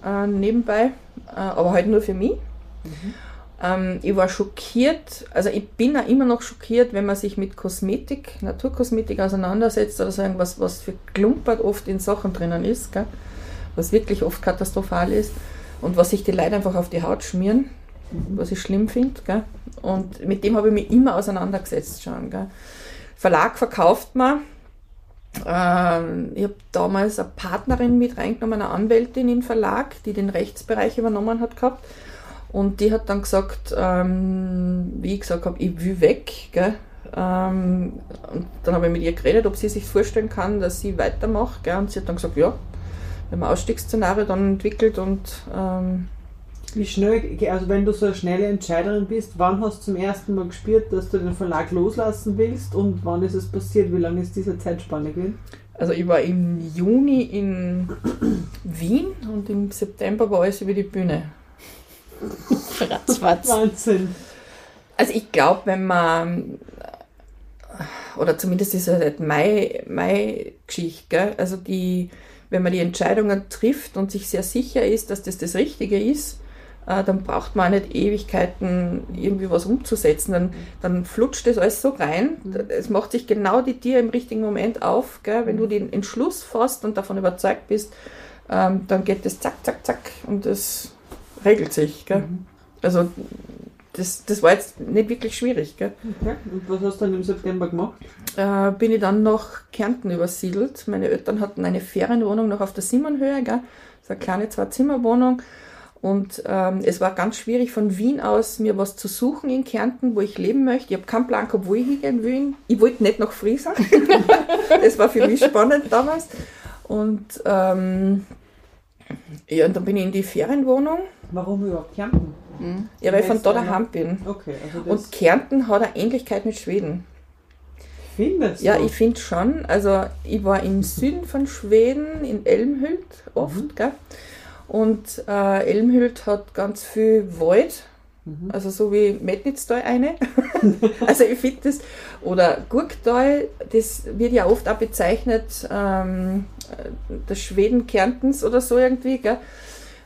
Äh, nebenbei, äh, aber halt nur für mich. Ähm, ich war schockiert, also ich bin auch immer noch schockiert, wenn man sich mit Kosmetik, Naturkosmetik auseinandersetzt oder so irgendwas, was für klumpert oft in Sachen drinnen ist, gell? was wirklich oft katastrophal ist und was sich die Leute einfach auf die Haut schmieren, was ich schlimm finde. Und mit dem habe ich mich immer auseinandergesetzt schon. Gell? Verlag verkauft man. Ähm, ich habe damals eine Partnerin mit reingenommen, eine Anwältin im Verlag, die den Rechtsbereich übernommen hat gehabt. Und die hat dann gesagt, ähm, wie ich gesagt habe, ich will weg. Gell? Ähm, und dann habe ich mit ihr geredet, ob sie sich vorstellen kann, dass sie weitermacht. Gell? Und sie hat dann gesagt, ja, wir haben ein Ausstiegsszenario dann entwickelt und ähm, Wie schnell, also wenn du so eine schnelle Entscheiderin bist, wann hast du zum ersten Mal gespürt, dass du den Verlag loslassen willst und wann ist es passiert? Wie lange ist diese Zeitspanne gewesen? Also ich war im Juni in Wien und im September war alles über die Bühne. Ratzfatz. Wahnsinn. Also ich glaube, wenn man, oder zumindest ist es halt Mai, Mai Geschichte, gell? also die, wenn man die Entscheidungen trifft und sich sehr sicher ist, dass das das Richtige ist, dann braucht man auch nicht Ewigkeiten, irgendwie was umzusetzen. Dann, dann flutscht das alles so rein. Es macht sich genau die Tier im richtigen Moment auf. Gell? Wenn du den Entschluss fasst und davon überzeugt bist, ähm, dann geht das zack, zack, zack und das regelt sich. Gell? Also das, das war jetzt nicht wirklich schwierig. Gell? Okay. Und was hast du dann im September gemacht? Äh, bin ich dann nach Kärnten übersiedelt. Meine Eltern hatten eine Ferienwohnung noch auf der Simmernhöhe. Gell? Das ist eine kleine Zwei-Zimmer-Wohnung. Und ähm, es war ganz schwierig von Wien aus mir was zu suchen in Kärnten, wo ich leben möchte. Ich habe keinen Plan gehabt, wo ich hingehen will. Ich wollte nicht nach Friesach. das war für mich spannend damals. Und ähm, ja, und dann bin ich in die Ferienwohnung. Warum überhaupt Kärnten? Ja, weil ich von da daheim bin. Okay, also Und Kärnten hat eine Ähnlichkeit mit Schweden. findest Ja, du. ich finde schon. Also ich war im Süden von Schweden, in Elmhult oft, Mhm. gell? Und äh, Elmhult hat ganz viel Wald, Mhm. also so wie Metnitztal eine. also ich finde das, oder Gurktal, das wird ja oft auch bezeichnet, ähm, äh, das Schweden Kärntens oder so irgendwie, gell?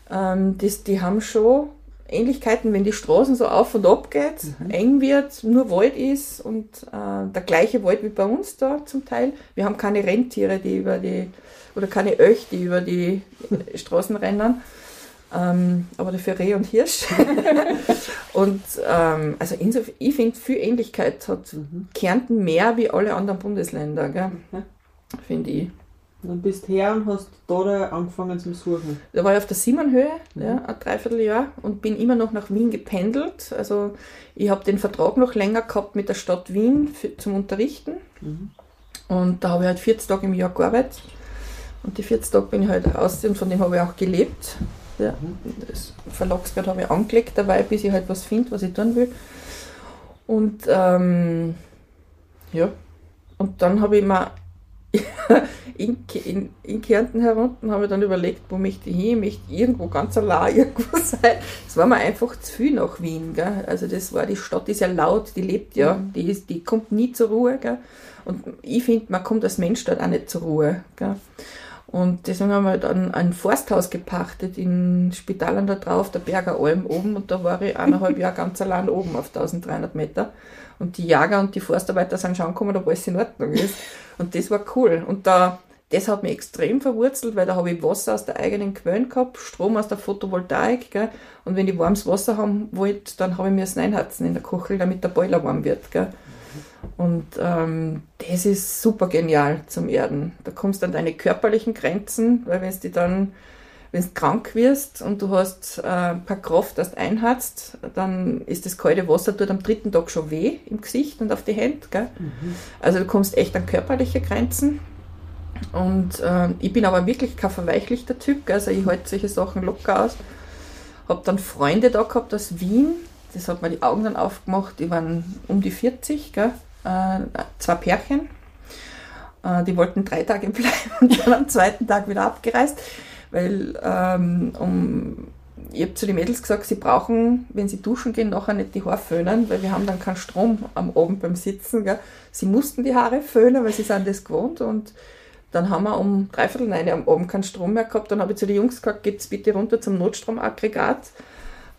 Ähm, das, die haben schon Ähnlichkeiten, wenn die Straßen so auf und ab geht, eng wird, nur Wald ist und äh, der gleiche Wald wie bei uns da zum Teil. Wir haben keine Rentiere, die über die, oder keine Öch, die über die Straßen rennen. Ähm, aber dafür Reh und Hirsch. und ähm, also insofern, ich finde, viel Ähnlichkeit hat Kärnten mehr wie alle anderen Bundesländer, gell? Okay. finde ich. Dann bist her und hast da, angefangen zum Suchen. Da war ich auf der Siemernhöhe, ja, ein Dreivierteljahr und bin immer noch nach Wien gependelt. Also ich habe den Vertrag noch länger gehabt mit der Stadt Wien für, zum Unterrichten. Und da habe ich halt 40 Tage im Jahr gearbeitet. Und die 40 Tage bin ich halt raus und von dem habe ich auch gelebt. Ja, das Verlagsgeld habe ich angelegt dabei, bis ich halt was finde, was ich tun will. Und ähm, ja, und dann habe ich mir in, in, in Kärnten herunten habe ich dann überlegt, wo möchte ich hin, ich möchte irgendwo ganz allein irgendwo sein. Es war mir einfach zu viel nach Wien. Gell? Also das war, die Stadt ist ja laut, die lebt ja, die, ist, die kommt nie zur Ruhe. Gell? Und ich finde, man kommt als Mensch dort auch nicht zur Ruhe. Gell? Und deswegen haben wir dann ein Forsthaus gepachtet in Spitalern da drauf, der Berger Alm oben. Und da war ich eineinhalb Jahre ganz allein oben auf 1300 Meter. Und die Jäger und die Forstarbeiter sind schauen gekommen, ob alles in Ordnung ist. Und das war cool. Und da, das hat mich extrem verwurzelt, weil da habe ich Wasser aus der eigenen Quellen gehabt, Strom aus der Photovoltaik. Gell? Und wenn ich warmes Wasser haben wollte, dann habe ich mir das einheizen in der Kuchel, damit der Boiler warm wird. Gell? Und ähm, das ist super genial zum Erden. Da kommst du an deine körperlichen Grenzen, weil wenn du dann, wenn du krank wirst und du hast äh, ein paar Kraft, dass du einhatzt, dann ist das kalte Wasser tut am dritten Tag schon weh im Gesicht und auf die Hände. Gell? Also du kommst echt an körperliche Grenzen. Und ähm, ich bin aber wirklich kein verweichlichter Typ, gell? also ich halte solche Sachen locker aus. Habe dann Freunde da gehabt aus Wien, das hat mir die Augen dann aufgemacht, die waren um die 40, gell? Äh, zwei Pärchen. Äh, die wollten drei Tage bleiben und dann am zweiten Tag wieder abgereist, weil ähm, um, ich habe zu den Mädels gesagt, sie brauchen, wenn sie duschen gehen, nachher nicht die Haare föhnen, weil wir haben dann keinen Strom am Abend beim Sitzen. Gell? Sie mussten die Haare föhnen, weil sie sind das gewohnt und dann haben wir um dreiviertel neun am Abend keinen Strom mehr gehabt. Dann habe ich zu den Jungs gesagt, geht's bitte runter zum Notstromaggregat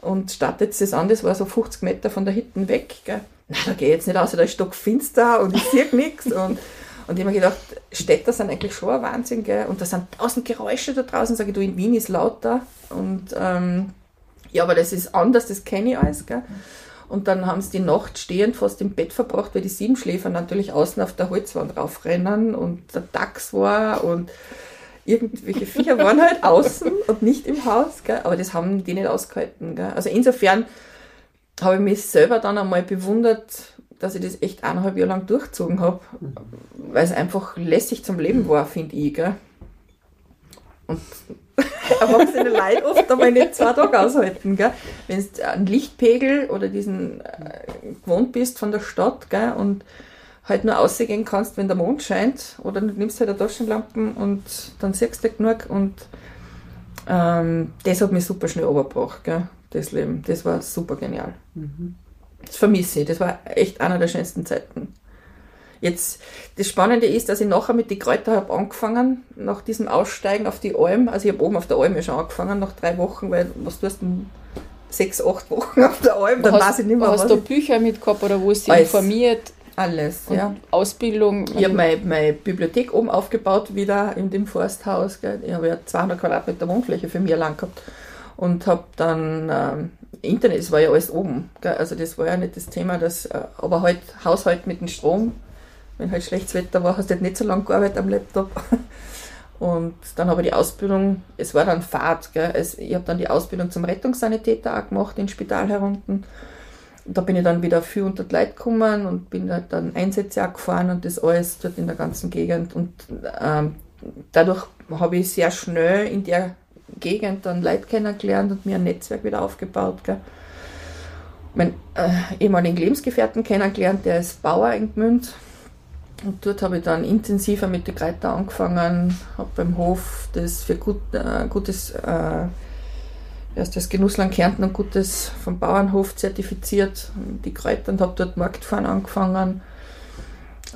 und startet das an. Das war so 50 Meter von der Hütte weg. Gell. Na, da gehe ich jetzt nicht raus, da ist stockfinster und ich sehe nichts. Und, und ich habe mir gedacht, Städter sind eigentlich schon ein Wahnsinn. Gell. Und da sind tausend Geräusche da draußen. Sage ich, du, in Wien ist lauter. Und ähm, ja, aber das ist anders, das kenne ich alles. Gell. Und dann haben sie die Nacht stehend fast im Bett verbracht, weil die Siebenschläfer natürlich außen auf der Holzwand raufrennen und der Dachs war und irgendwelche Viecher waren halt außen und nicht im Haus, gell? aber das haben die nicht ausgehalten. Gell? Also insofern habe ich mich selber dann einmal bewundert, dass ich das echt eineinhalb Jahre lang durchgezogen habe, weil es einfach lässig zum Leben war, finde ich. Gell? Und erwachsene Leute oft einmal nicht zwei Tage aushalten. Wenn du einen Lichtpegel oder diesen äh, gewohnt bist von der Stadt gell? und halt nur ausgehen kannst, wenn der Mond scheint, oder du nimmst halt eine Taschenlampe und dann siehst du genug und ähm, das hat mich super schnell übergebracht, gell? das Leben. Das war super genial. Mhm. Das vermisse ich. Das war echt einer der schönsten Zeiten. Jetzt, das Spannende ist, dass ich nachher mit den Kräutern habe angefangen, nach diesem Aussteigen auf die Alm. Also ich habe oben auf der Alm ja schon angefangen, nach drei Wochen, weil was tust du sechs, acht Wochen auf der Alm, dann hast, weiß ich nicht mehr. Hast du Bücher mitgehabt oder wo sie informiert? Alles, ja. Ausbildung. Ich habe meine, meine Bibliothek oben aufgebaut, wieder in dem Forsthaus. Gell. Ich habe ja 200 Quadratmeter Wohnfläche für mich allein gehabt und habe dann ähm, Internet, es war ja alles oben. Gell. Also das war ja nicht das Thema, das, äh, aber halt Haushalt mit dem Strom wenn halt schlechtes Wetter war, hast du halt nicht so lange gearbeitet am Laptop. Und dann habe ich die Ausbildung, es war dann Fahrt, gell? Es, ich habe dann die Ausbildung zum Rettungssanitäter auch gemacht, ins Spital herunten. Und da bin ich dann wieder viel unter die Leute gekommen und bin halt dann Einsätze auch gefahren und das alles dort in der ganzen Gegend. Und ähm, dadurch habe ich sehr schnell in der Gegend dann Leute kennengelernt und mir ein Netzwerk wieder aufgebaut. Gell? Mein äh, ehemaligen Lebensgefährten kennengelernt, der ist Bauer in Gmünd und dort habe ich dann intensiver mit den Kräutern angefangen, habe beim Hof das für gut, äh, gutes, äh, das Genussland Kärnten und Gutes vom Bauernhof zertifiziert, die Kräuter und habe dort Marktfahren angefangen.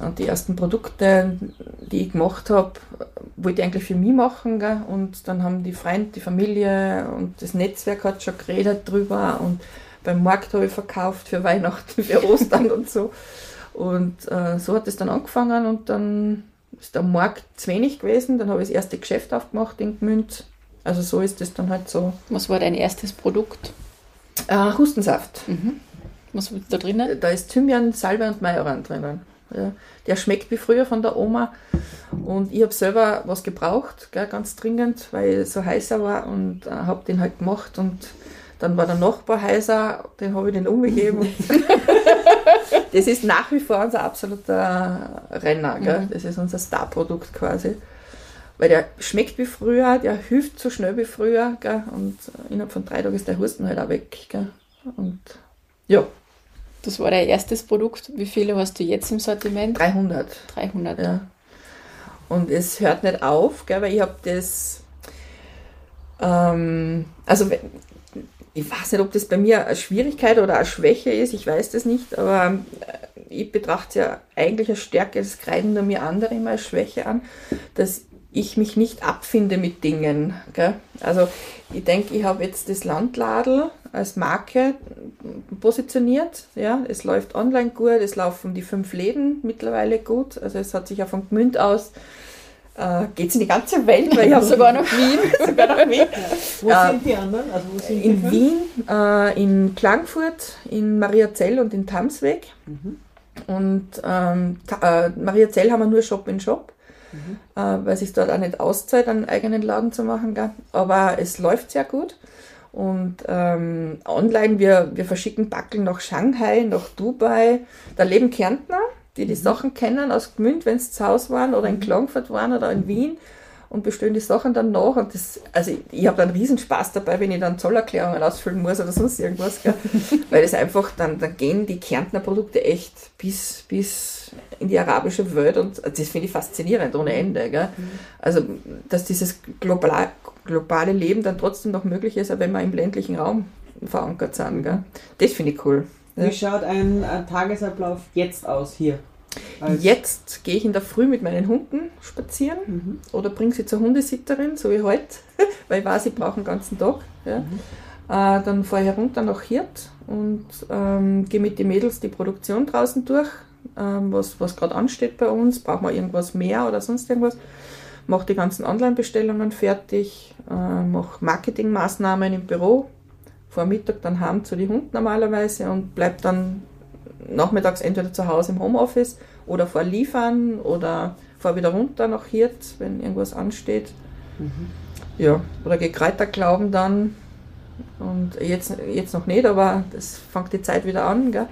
Und die ersten Produkte, die ich gemacht habe, wollte ich eigentlich für mich machen. Gell? Und dann haben die Freunde, die Familie und das Netzwerk hat schon geredet drüber. Und beim Markt habe ich verkauft für Weihnachten, für Ostern und so. Und äh, so hat es dann angefangen und dann ist der Markt zu wenig gewesen. Dann habe ich das erste Geschäft aufgemacht in Gmünd. Also so ist es dann halt so. Was war dein erstes Produkt? Äh, Hustensaft. Mhm. Was ist da drinnen? Da ist Thymian, Salbe und Majoran drinnen. Ja, der schmeckt wie früher von der Oma. Und ich habe selber was gebraucht, gell, ganz dringend, weil es so heißer war und äh, habe den halt gemacht und dann war der Nachbar heißer, den habe ich den umgegeben. das ist nach wie vor unser absoluter Renner. Gell? Mhm. Das ist unser Starprodukt quasi. Weil der schmeckt wie früher, der hilft so schnell wie früher. Gell? Und innerhalb von drei Tagen ist der Husten halt auch weg. Gell? Und ja. Das war dein erstes Produkt. Wie viele hast du jetzt im Sortiment? 300. 300. Ja. Und es hört nicht auf, gell? weil ich habe das. Ähm, also ich weiß nicht, ob das bei mir eine Schwierigkeit oder eine Schwäche ist, ich weiß das nicht, aber äh, ich betrachte ja eigentlich als Stärke, es kreiden nur mir andere immer als Schwäche an, dass ich mich nicht abfinde mit Dingen. Gell? Also ich denke, ich habe jetzt das Landladel als Marke positioniert. Ja? Es läuft online gut, es laufen die fünf Läden mittlerweile gut. Also es hat sich auch von Gmünd aus äh, geht es in die ganze Welt, weil ich habe sogar noch Wien. sogar nach Wien. Wo äh, sind die anderen? Also wo sind in Wien, äh, in Klagenfurt, in Mariazell und in Tamsweg. Mhm. Und ähm, äh, Mariazell haben wir nur Shop in Shop, mhm. äh, weil sich dort auch nicht auszahlt, einen eigenen Laden zu machen. Gell? Aber es läuft sehr gut. Und ähm, online, wir, wir verschicken Backeln nach Shanghai, nach Dubai. Da leben Kärntner die die mhm. Sachen kennen aus Gmünd, wenn sie zu Hause waren oder in mhm. Klagenfurt waren oder in Wien und bestellen die Sachen dann nach. Und das, also ich, ich habe dann riesen Spaß dabei, wenn ich dann Zollerklärungen ausfüllen muss oder sonst irgendwas. Weil das einfach, dann, dann gehen die Kärntner Produkte echt bis, bis in die arabische Welt und das finde ich faszinierend ohne Ende. Gell? Mhm. Also, dass dieses global, globale Leben dann trotzdem noch möglich ist, wenn wir im ländlichen Raum verankert sind. Gell? Das finde ich cool. Ja. Wie schaut ein, ein, Tagesablauf jetzt aus hier? Als jetzt gehe ich in der Früh mit meinen Hunden spazieren mhm. oder bringe sie zur Hundesitterin, so wie heute, weil ich weiß, ich brauche den ganzen Tag. Ja. Mhm. Äh, dann fahre ich herunter nach Hirt und ähm, gehe mit den Mädels die Produktion draußen durch, ähm, was, was gerade ansteht bei uns. Brauchen wir irgendwas mehr oder sonst irgendwas? Mache die ganzen Online-Bestellungen fertig, äh, mache Marketingmaßnahmen im Büro, vor Mittag dann heim zu den Hunden normalerweise und bleibt dann nachmittags entweder zu Hause im Homeoffice oder vor liefern oder vor wieder runter nach Hirt, wenn irgendwas ansteht. Ja, oder Gekräuterglauben dann. Und jetzt, jetzt noch nicht, aber das fängt die Zeit wieder an. Gell?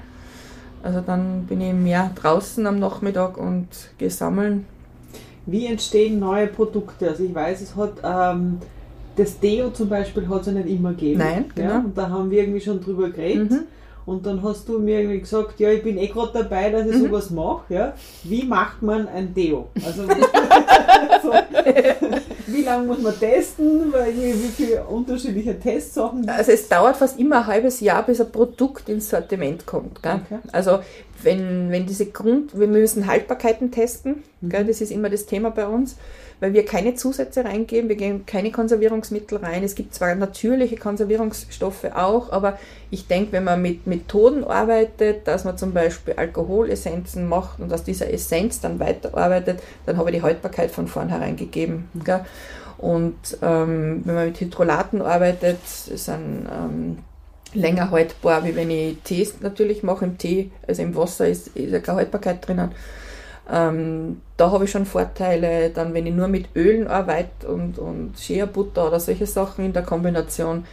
Also dann bin ich mehr draußen am Nachmittag und gehe sammeln. Wie entstehen neue Produkte? Also ich weiß, es hat ähm, das Deo zum Beispiel hat es ja nicht immer gegeben. Nein, Ja, genau. und da haben wir irgendwie schon drüber geredet. Mhm. Und dann hast du mir irgendwie gesagt, ja, ich bin eh gerade dabei, dass ich Mhm. sowas mache. Ja. Wie macht man ein Deo? Also, so, wie lange muss man testen? Weil wie viele unterschiedliche Testsachen Also es dauert fast immer ein halbes Jahr, bis ein Produkt ins Sortiment kommt. Okay. Also wenn, wenn diese Grund, wir müssen Haltbarkeiten testen, gell? das ist immer das Thema bei uns, weil wir keine Zusätze reingeben, wir geben keine Konservierungsmittel rein. Es gibt zwar natürliche Konservierungsstoffe auch, aber ich denke, wenn man mit Methoden arbeitet, dass man zum Beispiel Alkoholessenzen macht und aus dieser Essenz dann weiterarbeitet, dann habe ich die Haltbarkeit von vornherein gegeben. Gell? Und ähm, wenn man mit Hydrolaten arbeitet, sind ähm, länger haltbar, wie wenn ich Tees natürlich mache. Im Tee, also im Wasser ist, ist ja keine Haltbarkeit drinnen. Ähm, da habe ich schon Vorteile. Dann, wenn ich nur mit Ölen arbeite und, und Shea-Butter oder solche Sachen in der Kombination,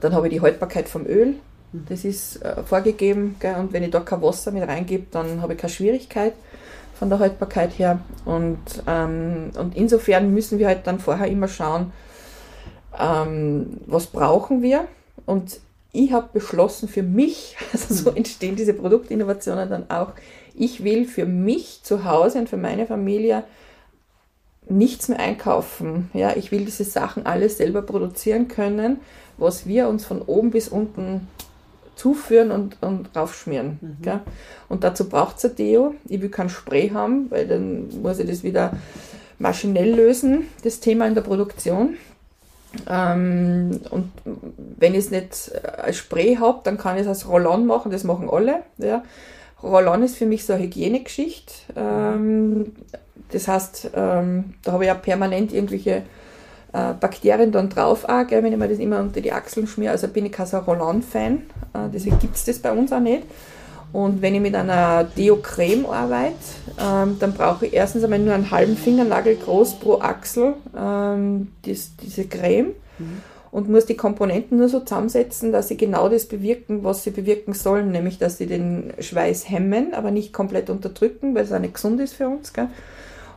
dann habe ich die Haltbarkeit vom Öl. Das ist äh, vorgegeben. Gell? Und wenn ich da kein Wasser mit reingebe, dann habe ich keine Schwierigkeit von der Haltbarkeit her. Und, ähm, und insofern müssen wir halt dann vorher immer schauen, ähm, was brauchen wir. Und ich habe beschlossen für mich, also so entstehen diese Produktinnovationen dann auch, ich will für mich zu Hause und für meine Familie nichts mehr einkaufen. Ja, ich will diese Sachen alles selber produzieren können, was wir uns von oben bis unten zuführen und, und raufschmieren. Gell? Und dazu braucht es ein Deo. Ich will kein Spray haben, weil dann muss ich das wieder maschinell lösen, das Thema in der Produktion. Ähm, und wenn ich es nicht als Spray habe, dann kann ich es als Rollon machen, das machen alle. Ja. Rollon ist für mich so eine Hygienegeschichte. Ähm, das heißt, ähm, da habe ich ja permanent irgendwelche äh, Bakterien dann drauf, auch, gell, wenn ich mir das immer unter die Achseln schmiere. Also bin ich kein so Rollon-Fan, äh, deswegen gibt es das bei uns auch nicht. Und wenn ich mit einer Deo-Creme arbeite, ähm, dann brauche ich erstens einmal nur einen halben Fingernagel groß pro Achsel ähm, das, diese Creme und muss die Komponenten nur so zusammensetzen, dass sie genau das bewirken, was sie bewirken sollen, nämlich dass sie den Schweiß hemmen, aber nicht komplett unterdrücken, weil es auch nicht gesund ist für uns. Gell?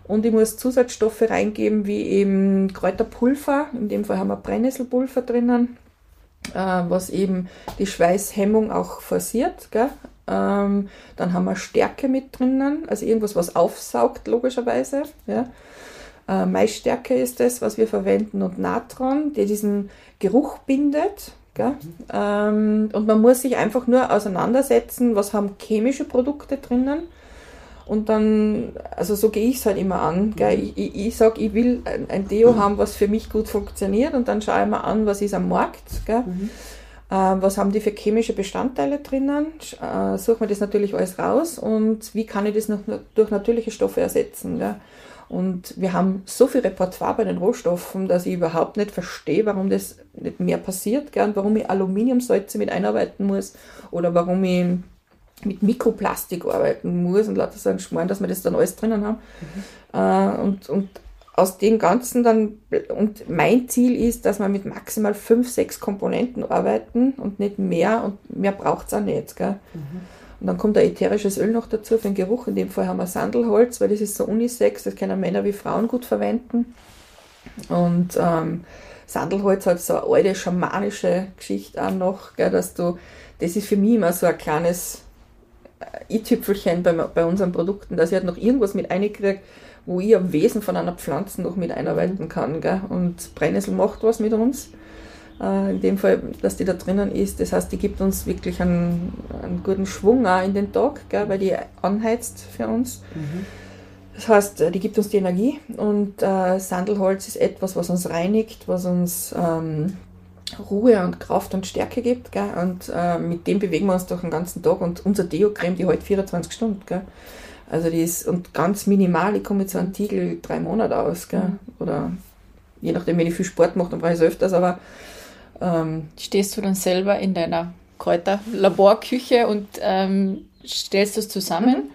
Und ich muss Zusatzstoffe reingeben, wie eben Kräuterpulver, in dem Fall haben wir Brennnesselpulver drinnen, äh, was eben die Schweißhemmung auch forciert. Gell? Ähm, dann haben wir Stärke mit drinnen, also irgendwas, was aufsaugt, logischerweise. Ja? Äh, Maisstärke ist das, was wir verwenden, und Natron, der diesen Geruch bindet. Gell? Ähm, und man muss sich einfach nur auseinandersetzen, was haben chemische Produkte drinnen. Und dann, also so gehe ich es halt immer an. Gell? Ich, ich, ich sage, ich will ein, ein Deo haben, was für mich gut funktioniert und dann schaue ich mir an, was ist am Markt. Gell? Äh, was haben die für chemische Bestandteile drinnen? Äh, suche mir das natürlich alles raus und wie kann ich das noch durch natürliche Stoffe ersetzen? Gell? Und wir haben so viel Repertoire bei den Rohstoffen, dass ich überhaupt nicht verstehe, warum das nicht mehr passiert, gell? und warum ich Aluminiumsalze mit einarbeiten muss oder warum ich mit Mikroplastik arbeiten muss und lauter so einen Schmarrn, dass wir das dann alles drinnen haben. Äh, und, und aus dem Ganzen dann, und mein Ziel ist, dass wir mit maximal fünf, sechs Komponenten arbeiten und nicht mehr und mehr braucht es auch nicht. Gell? Und dann kommt ein ätherisches Öl noch dazu für den Geruch. In dem Fall haben wir Sandelholz, weil das ist so unisex, das können Männer wie Frauen gut verwenden. Und ähm, Sandelholz hat so eine alte schamanische Geschichte auch noch, gell, dass du, das ist für mich immer so ein kleines äh, i-Tüpfelchen bei, bei unseren Produkten, dass ich halt noch irgendwas mit reinkriege, wo ich am Wesen von einer Pflanze noch mit einarbeiten kann. Gell? Und Brennnessel macht was mit uns. Äh, in dem Fall, dass die da drinnen ist. Das heißt, die gibt uns wirklich einen, einen guten Schwung auch in den Tag, gell? weil die anheizt für uns. Das heißt, äh, die gibt uns die Energie und äh, Sandelholz ist etwas, was uns reinigt, was uns ähm, Ruhe und Kraft und Stärke gibt. Gell? Und äh, mit dem bewegen wir uns doch den ganzen Tag. Und unser Deo-Creme, die hält 24 Stunden. Gell? Also die ist und ganz minimal. Ich komme mit so einem Tiegel drei Monate aus. Gell? Oder je nachdem, wenn ich viel Sport mache, dann brauche ich es öfters. Aber ähm, Stehst du dann selber in deiner Kräuterlaborküche und ähm, stellst das zusammen?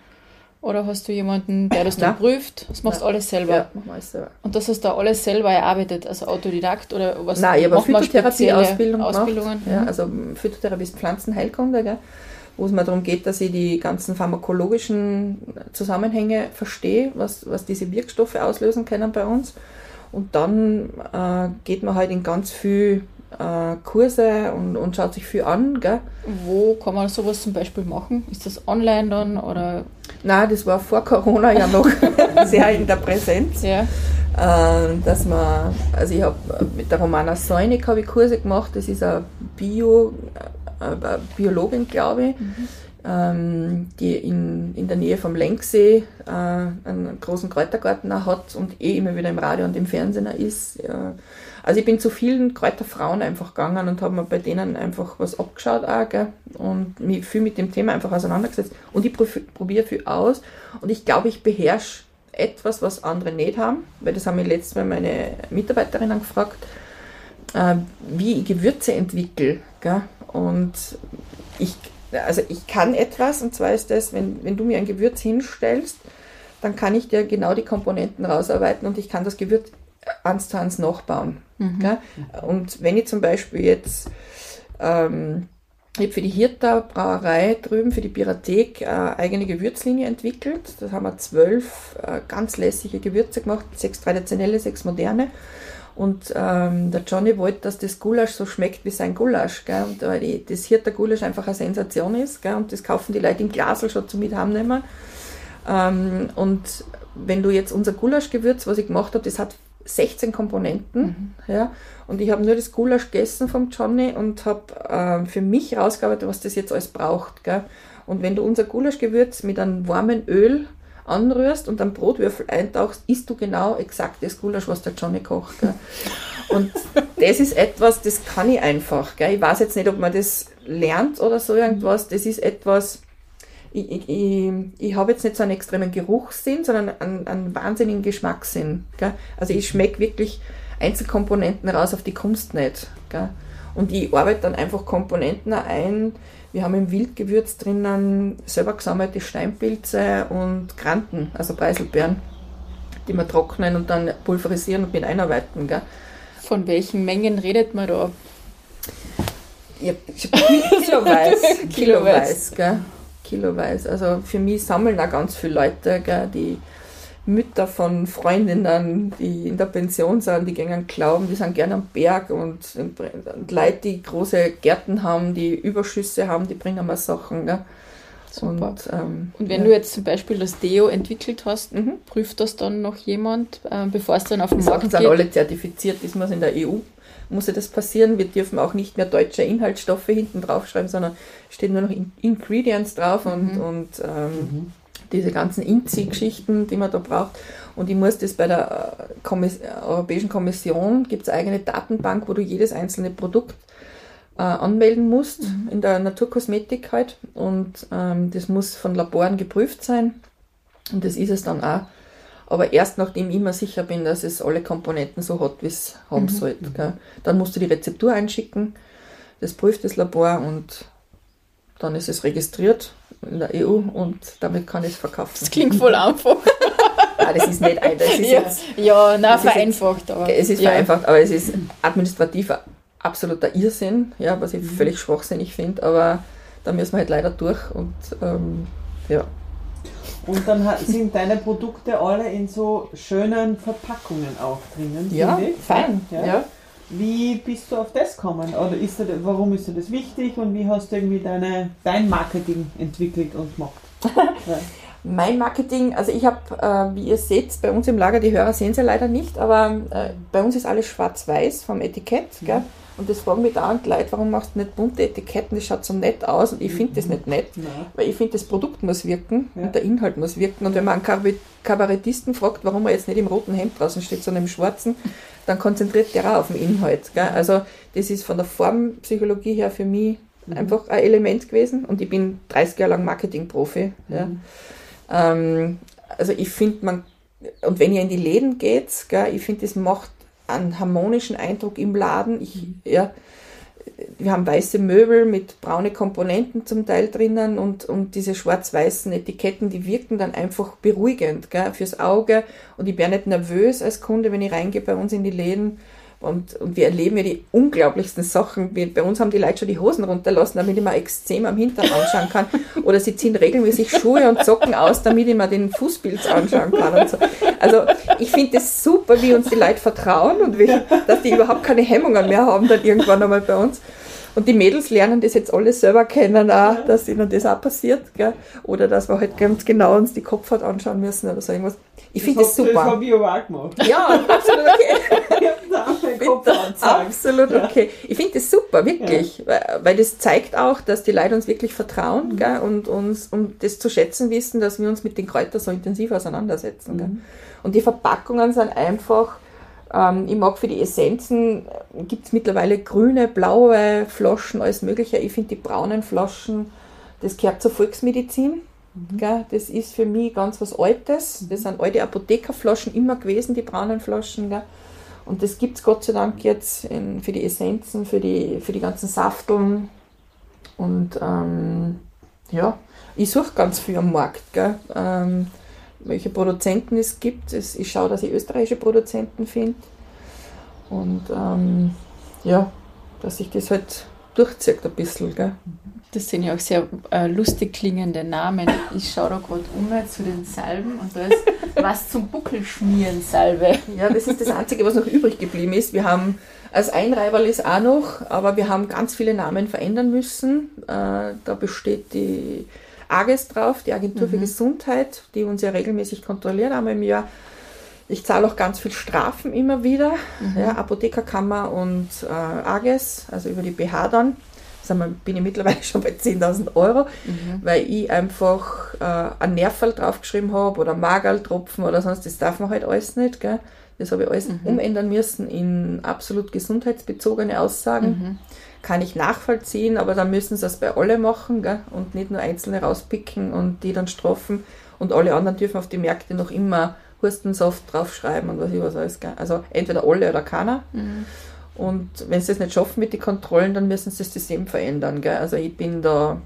Oder hast du jemanden, der das dann prüft? Das machst du alles selber. Ja, machen alles selber. Und das hast du alles selber erarbeitet, also Autodidakt oder was? Nein, ich habe Phytotherapie-Ausbildung gemacht. Ausbildungen? Ja, Mhm. also Phytotherapie ist Pflanzenheilkunde, gell? Wo es mir darum geht, dass ich die ganzen pharmakologischen Zusammenhänge verstehe, was, was diese Wirkstoffe auslösen können bei uns. Und dann äh, geht man halt in ganz viel äh, Kurse und, und schaut sich viel an. Gell? Wo kann man sowas zum Beispiel machen? Ist das online dann oder? Nein, das war vor Corona ja noch sehr in der Präsenz. Ja. äh, dass man, also ich habe mit der Romana Säunig habe ich Kurse gemacht, das ist eine Bio, äh, eine Biologin, glaube ich, ähm, die in, in der Nähe vom Lenksee äh, einen großen Kräutergarten auch hat und eh immer wieder im Radio und im Fernsehen ist. Also ich bin zu vielen Kräuterfrauen einfach gegangen und habe mir bei denen einfach was abgeschaut auch, gell? und mich viel mit dem Thema einfach auseinandergesetzt. Und ich probiere viel aus und ich glaube, ich beherrsche etwas, was andere nicht haben, weil das haben mich letztes Mal meine Mitarbeiterinnen gefragt, äh, wie ich Gewürze entwickle. Gell? Und ich, also ich kann etwas, und zwar ist das, wenn, wenn du mir ein Gewürz hinstellst, dann kann ich dir genau die Komponenten rausarbeiten und ich kann das Gewürz eins zu eins nachbauen. Gell? Und wenn ich zum Beispiel jetzt ähm, ich habe für die Hirta Brauerei drüben, für die Pirathek, eine eigene Gewürzlinie entwickelt. Da haben wir zwölf äh, ganz lässige Gewürze gemacht, sechs traditionelle, sechs moderne. Und ähm, der Johnny wollte, dass das Gulasch so schmeckt wie sein Gulasch. Gell? Und weil die, das Hirta Gulasch einfach eine Sensation ist. Gell? Und das kaufen die Leute im Glasl schon zum Mithaben ähm, Und wenn du jetzt unser Gulaschgewürz, was ich gemacht habe, das hat 16 Komponenten. Ja? Und ich habe nur das Gulasch gegessen vom Johnny und habe äh, für mich rausgearbeitet, was das jetzt alles braucht. Gell? Und wenn du unser Gulaschgewürz mit einem warmen Öl anrührst und einen Brotwürfel eintauchst, isst du genau exakt das Gulasch, was der Johnny kocht. Gell? Und das ist etwas, das kann ich einfach. Gell? Ich weiß jetzt nicht, ob man das lernt oder so irgendwas. Das ist etwas, ich, ich, ich, ich habe jetzt nicht so einen extremen Geruchssinn, sondern einen, einen wahnsinnigen Geschmackssinn. Gell? Also ich schmecke wirklich Einzelkomponenten raus, auf die kommst nicht. Gell? Und ich arbeite dann einfach Komponenten ein. Wir haben im Wildgewürz drinnen selber gesammelte Steinpilze und Granten, also Preiselbeeren, die wir trocknen und dann pulverisieren und mit einarbeiten. Gell? Von welchen Mengen redet man da? Ja, Kiloweiß. Kiloweiß. Kiloweiß, gell? Kiloweiß. Also für mich sammeln auch ganz viele Leute, gell? die Mütter von Freundinnen, die in der Pension sind, die gehen glauben, die sind gerne am Berg und, und Leute, die große Gärten haben, die Überschüsse haben, die bringen mir Sachen. Gell? Super. Und, ähm, Und wenn ja. du jetzt zum Beispiel das Deo entwickelt hast, Mhm. prüft das dann noch jemand, äh, bevor es dann auf den Markt Sachen sind geht? alle zertifiziert, das muss in der EU, muss ja das passieren. Wir dürfen auch nicht mehr deutsche Inhaltsstoffe hinten draufschreiben, sondern stehen nur noch In Ingredients drauf und, Mhm. und ähm, diese ganzen INZI-Geschichten, die man da braucht. Und ich muss das bei der äh, Kommiss Europäischen Kommission, gibt es eine eigene Datenbank, wo du jedes einzelne Produkt äh, anmelden musst, in der Naturkosmetik halt. Und ähm, das muss von Laboren geprüft sein. Und das ist es dann auch. Aber erst nachdem ich mir sicher bin, dass es alle Komponenten so hat, wie es haben sollte. Gell? Dann musst du die Rezeptur einschicken, das prüft das Labor und dann ist es registriert in der EU und damit kann ich es verkaufen. Das klingt voll einfach. Ah, das ist nicht ein, das ist ja, jetzt, ja na, das ist jetzt- vereinfacht. aber, es ist ja. vereinfacht, aber es ist administrativ ein absoluter Irrsinn, ja, was ich völlig schwachsinnig finde, aber da müssen wir halt leider durch und ähm, ja. Und dann sind deine Produkte alle in so schönen Verpackungen auch drinnen. Ja, finde ich. fein. Ja. Ja. Wie bist du auf das gekommen? Oder ist dir, warum ist dir das wichtig und wie hast du irgendwie deine, dein Marketing entwickelt und gemacht? ja. Mein Marketing, also ich habe, äh, wie ihr seht, bei uns im Lager, die Hörer sehen sie leider nicht, aber äh, bei uns ist alles schwarz-weiß vom Etikett. Gell? Und das fragen mich dauernd Leute, warum machst du nicht bunte Etiketten, das schaut so nett aus und ich finde das nicht nett. Nein. Weil ich finde, das Produkt muss wirken Ja. und der Inhalt muss wirken. Und wenn man einen Kabarett- Kabarettisten fragt, warum er jetzt nicht im roten Hemd draußen steht, sondern im schwarzen, dann konzentriert der auch auf den Inhalt. Gell? Also das ist von der Formpsychologie her für mich einfach ein Element gewesen. Und ich bin 30 Jahre lang Marketingprofi. Ja. Ähm, also ich finde, man, und wenn ihr in die Läden geht, gell, ich finde, das macht einen harmonischen Eindruck im Laden. Ich, ja, wir haben weiße Möbel mit braune Komponenten zum Teil drinnen und, und diese schwarz-weißen Etiketten, die wirken dann einfach beruhigend gell, fürs Auge. Und ich werde nicht nervös als Kunde, wenn ich reingehe bei uns in die Läden und, und wir erleben ja die unglaublichsten Sachen. Wir, bei uns haben die Leute schon die Hosen runterlassen, damit ich mir Extrem am Hintern anschauen kann. Oder sie ziehen regelmäßig Schuhe und Socken aus, damit ich mir den Fußpilz anschauen kann. Und so. Also ich finde es super, wie uns die Leute vertrauen und wie, dass die überhaupt keine Hemmungen mehr haben dann irgendwann einmal bei uns. Und die Mädels lernen das jetzt alles selber kennen, auch, dass ihnen das auch passiert. Gell? Oder dass wir halt ganz genau uns die Kopfhaut anschauen müssen oder so irgendwas. Ich finde das, super. Das habe ich aber auch gemacht. Ja, absolut okay. absolut okay. Ich finde das super, wirklich. Ja. Weil, weil das zeigt auch, dass die Leute uns wirklich vertrauen mhm. gell? und uns um das zu schätzen wissen, dass wir uns mit den Kräutern so intensiv auseinandersetzen. Mhm. Und die Verpackungen sind einfach ähm, ich mag für die Essenzen, äh, gibt es mittlerweile grüne, blaue Flaschen, alles Mögliche. Ich finde die braunen Flaschen, das gehört zur Volksmedizin. Mhm. Gell? Das ist für mich ganz was Altes. Das sind alte Apothekerflaschen immer gewesen, die braunen Flaschen. Gell? Und das gibt es Gott sei Dank jetzt in, für die Essenzen, für die, für die ganzen Safteln. Und ähm, ja, ich suche ganz viel am Markt. Gell? Ähm, welche Produzenten es gibt. Ich schaue, dass ich österreichische Produzenten finde. Und ähm, ja, dass sich das halt durchzieht ein bisschen. Gell? Das sind ja auch sehr äh, lustig klingende Namen. Ich schaue da gerade um zu den Salben und da ist was zum Buckelschmieren Salbe. Ja, das ist das Einzige, was noch übrig geblieben ist. Wir haben als Einreiberl ist auch noch, aber wir haben ganz viele Namen verändern müssen. Äh, da besteht die AGES drauf, die Agentur mhm. für Gesundheit, die uns ja regelmäßig kontrolliert einmal im Jahr. Ich zahle auch ganz viel Strafen immer wieder, mhm. ja, Apothekerkammer und äh, AGES, also über die BH dann. Wir, bin ich mittlerweile schon bei 10.000 Euro, mhm. weil ich einfach äh, ein Nerval draufgeschrieben habe oder Magerltropfen oder sonst, das darf man halt alles nicht. Gell? Das habe ich alles mhm. umändern müssen in absolut gesundheitsbezogene Aussagen. Kann ich nachvollziehen, aber dann müssen sie das bei alle machen gell? und nicht nur einzelne rauspicken und die dann strafen und alle anderen dürfen auf die Märkte noch immer Hustensaft draufschreiben und was ich was alles. Gell? Also entweder alle oder keiner. Mhm. Und wenn sie es nicht schaffen mit den Kontrollen, dann müssen sie das System verändern. Gell? Also ich bin da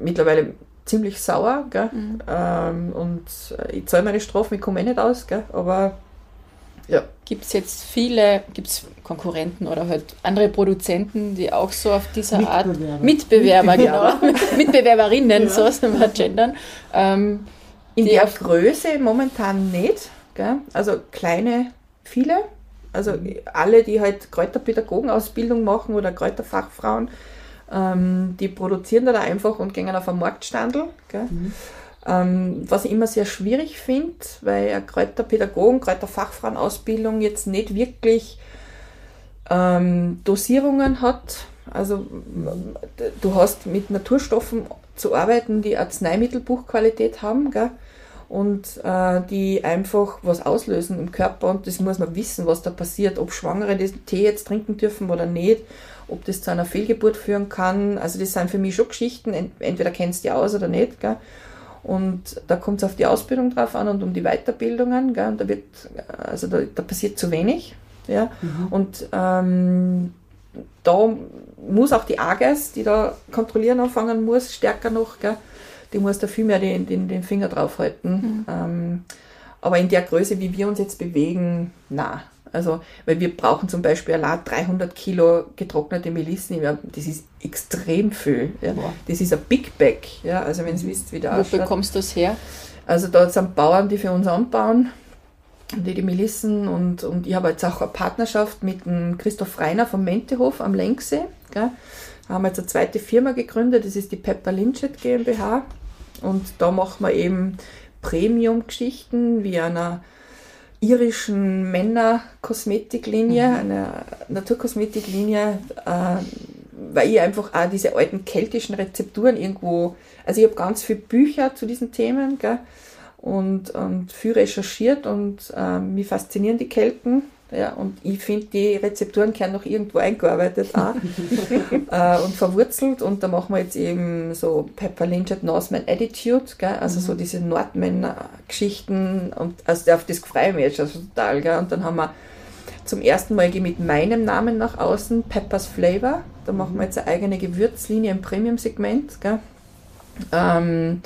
mittlerweile ziemlich sauer gell? Mhm. Ähm, und ich zahle meine Strafen, ich komme eh nicht aus, gell? aber ja. Gibt es jetzt viele, gibt es Konkurrenten oder halt andere Produzenten, die auch so auf dieser Mitbewerber. Art Mitbewerber, Mitbewerber. genau, Mitbewerberinnen, ja. so sind wir gendern. Ähm, In der Größe momentan nicht, gell? also kleine, viele, also mhm. alle, die halt Kräuterpädagogenausbildung machen oder Kräuterfachfrauen, ähm, die produzieren da einfach und gehen auf einen Marktstandel. Gell? Mhm. Ähm, was ich immer sehr schwierig finde, weil eine Kräuterpädagogen, Kräuterfachfrauenausbildung jetzt nicht wirklich ähm, Dosierungen hat. Also du hast mit Naturstoffen zu arbeiten, die Arzneimittelbuchqualität haben, gell? und äh, die einfach was auslösen im Körper und das muss man wissen, was da passiert, ob Schwangere den Tee jetzt trinken dürfen oder nicht, ob das zu einer Fehlgeburt führen kann. Also das sind für mich schon Geschichten, entweder kennst du die aus oder nicht. Gell? Und da kommt es auf die Ausbildung drauf an und um die Weiterbildungen. Gell? Und da wird, also da, da passiert zu wenig. Ja? Mhm. Und ähm, da muss auch die AGES, die da kontrollieren anfangen muss, stärker noch, gell? die muss da viel mehr den, den, den Finger drauf halten. Mhm. Ähm, aber in der Größe, wie wir uns jetzt bewegen, na, also, weil wir brauchen zum Beispiel allein 300 Kilo getrocknete Melissen. Das ist extrem viel. Ja. Das ist ein Big Bag. Ja. Also, wenn du wisst, wie der Wo ausschaut. bekommst du das her? Also, da sind Bauern, die für uns anbauen, die die Melissen. Und, und ich habe jetzt auch eine Partnerschaft mit dem Christoph Reiner vom Mentehof am Lenksee. Gell. Da haben wir jetzt eine zweite Firma gegründet, das ist die Pepper Linchet GmbH. Und da machen wir eben Premium-Geschichten wie einer irischen Männer-Kosmetiklinie, mhm. einer Naturkosmetiklinie, äh, weil ich einfach auch diese alten keltischen Rezepturen irgendwo, also ich habe ganz viele Bücher zu diesen Themen gell, und, und viel recherchiert und äh, mich faszinieren die Kelten ja, und ich finde, die Rezepturen können noch irgendwo eingearbeitet auch, äh, und verwurzelt. Und da machen wir jetzt eben so Pepper Lynch at Norseman Attitude, gell? also mhm. so diese Nordmänner-Geschichten. Und also auf das freue ich mich jetzt schon total. Gell? Und dann haben wir zum ersten Mal gehe mit meinem Namen nach außen, Peppers Flavor. Da machen wir jetzt eine eigene Gewürzlinie im Premium-Segment. Ähm,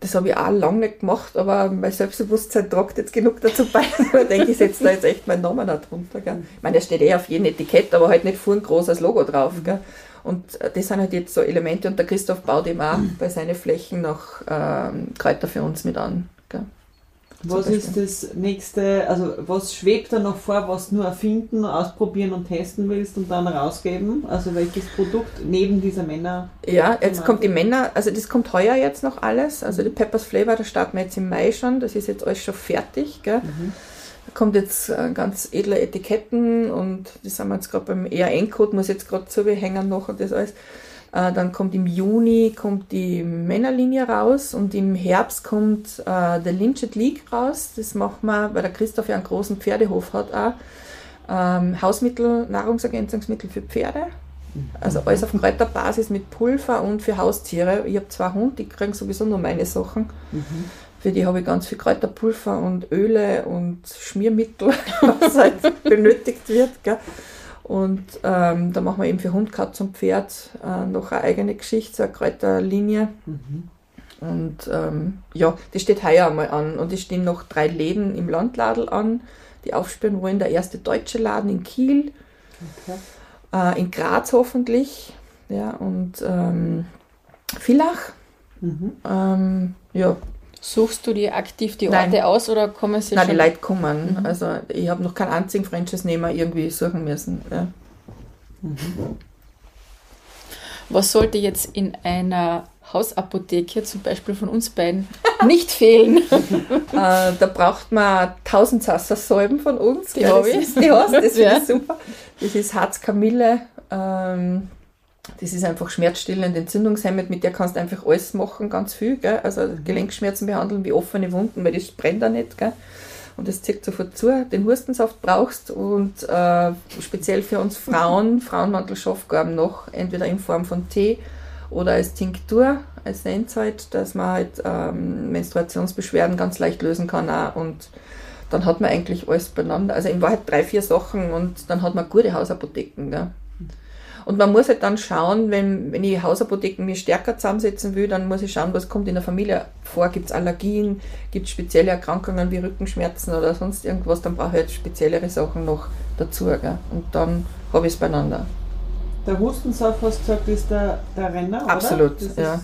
das habe ich auch lange nicht gemacht, aber mein Selbstbewusstsein tragt jetzt genug dazu bei. Ich denke, ich setze da jetzt echt meinen Namen da drunter. Gell. Ich meine, der steht eh auf jedem Etikett, aber halt nicht vorn groß als Logo drauf. Gell. Und äh, das sind halt jetzt so Elemente und der Christoph baut eben auch bei seinen Flächen noch ähm, Kräuter für uns mit an. Was ist das nächste, also was schwebt da noch vor, was du nur erfinden, ausprobieren und testen willst und dann rausgeben? Also welches Produkt neben dieser Männer? Ja, jetzt kommt die Männer, also das kommt heuer jetzt noch alles. Also die Peppers Flavor, da starten wir jetzt im Mai schon, das ist jetzt alles schon fertig. Gell? Da kommt jetzt äh, ganz edle Etiketten und das sind wir jetzt gerade beim ERN-Code, muss jetzt gerade zuhängen noch und das alles. Äh, dann kommt im Juni kommt die Männerlinie raus und im Herbst kommt äh, der Lynchet League raus. Das machen wir, weil der Christoph ja einen großen Pferdehof hat auch. Ähm, Hausmittel, Nahrungsergänzungsmittel für Pferde. Also alles auf Kräuterbasis mit Pulver und für Haustiere. Ich habe zwei Hunde, die kriegen sowieso nur meine Sachen. Für die habe ich ganz viel Kräuterpulver und Öle und Schmiermittel, was halt benötigt wird. Gell? Und ähm, da machen wir eben für Hund, Katz und Pferd äh, noch eine eigene Geschichte, so eine Kräuterlinie. Und ähm, ja, das steht heuer einmal an. Und es stehen noch drei Läden im Landladel an, die aufspüren wollen. Der erste deutsche Laden in Kiel, Okay. äh, in Graz hoffentlich. Ja, und ähm, Villach. Mhm. Ähm, ja, Suchst du dir aktiv die Nein. Orte aus oder kommen sie Nein, die schon? Leute kommen. Also ich habe noch keinen einzigen Franchise-Nehmer irgendwie suchen müssen. Ja. Was sollte jetzt in einer Hausapotheke, zum Beispiel von uns beiden, nicht fehlen? Äh, da braucht man 1000 Sassersalben von uns. Die gell, hab das ich. ist, die hast, das Ja. ich super. Das ist Harzkamille. Ähm, das ist einfach schmerzstillend, entzündungshemmend. Mit der kannst du einfach alles machen, ganz viel. Gell? Also Gelenkschmerzen behandeln wie offene Wunden, weil das brennt da nicht. Gell? Und das zieht sofort zu. Den Hustensaft brauchst und äh, speziell für uns Frauen, Frauenmantel Schafgarben noch, entweder in Form von Tee oder als Tinktur, als Nennzeit, dass man halt ähm, Menstruationsbeschwerden ganz leicht lösen kann auch. und dann hat man eigentlich alles beieinander. Also in Wahrheit drei, vier Sachen und dann hat man gute Hausapotheken. Gell? Und man muss halt dann schauen, wenn, wenn ich Hausapotheken mir stärker zusammensetzen will, dann muss ich schauen, was kommt in der Familie vor. Gibt es Allergien, gibt es spezielle Erkrankungen wie Rückenschmerzen oder sonst irgendwas, dann brauche ich halt speziellere Sachen noch dazu. Gell? Und dann habe ich es beieinander. Der Hustensaft, hast du gesagt, ist der, der Renner, oder? Absolut, Das ist ja.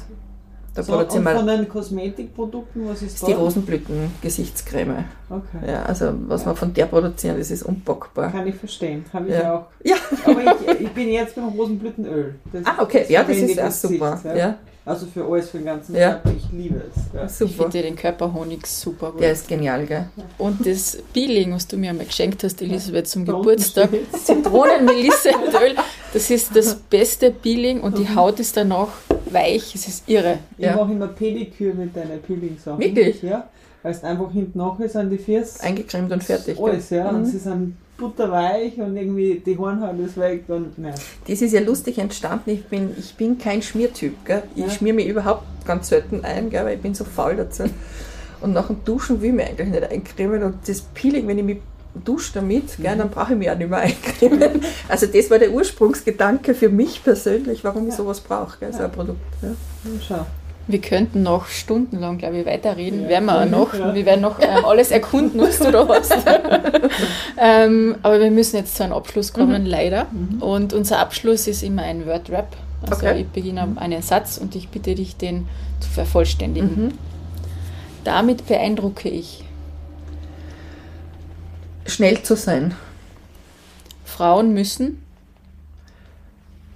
Da So, und produzieren von wir den Kosmetikprodukten, was ist das ist da? die Rosenblüten-Gesichtscreme. Okay. Ja, also was wir von der produzieren, das ist unpackbar. Kann ich verstehen. Habe ich Ja. auch. Ja, Aber ich, ich bin jetzt beim Rosenblütenöl. Das, ah, okay, ja, das ist ich auch super. Gesicht, Ja, Also für alles, für den ganzen Ja. Körper. Ich liebe es. Ja. Ich super. finde den Körperhonig super gut. Der ist genial, gell? Und das Peeling, was du mir einmal geschenkt hast, Elisabeth, zum Geburtstag, steht's. Zitronen, Melisse und Öl, das ist das beste Peeling und die Haut ist danach weich. Es ist irre. Ich Ja. mache immer Pediküre mit deinen Peeling-Sachen. Wirklich? Ja. Weil es einfach hinten nach ist an die Füße. Eingecremt und fertig. gell? Alles, ja. Und Mhm. sie sind butterweich und irgendwie die Hornhaut ist weg und nein. Das ist ja lustig entstanden. Ich bin, ich bin kein Schmiertyp. Gell? Ich Ja. schmier mich überhaupt ganz selten ein, gell? weil ich bin so faul dazu. Und nach dem Duschen will ich mich eigentlich nicht eincremen. Und das Peeling, wenn ich mich dusche damit, gell, dann brauche ich mich auch nicht mehr eincremen. Also das war der Ursprungsgedanke für mich persönlich, warum ich sowas brauche, gell? so ein Produkt. Ja. Wir könnten noch stundenlang, glaube ich, weiterreden. Ja. Werden wir auch noch. Ja. Wir werden noch ähm, alles erkunden, was du da hast. ähm, aber wir müssen jetzt zu einem Abschluss kommen, leider. Und unser Abschluss ist immer ein Word-Rap. Also Okay. ich beginne einen Satz und ich bitte dich, den zu vervollständigen. Mhm. Damit beeindrucke ich. Schnell zu sein, Frauen müssen,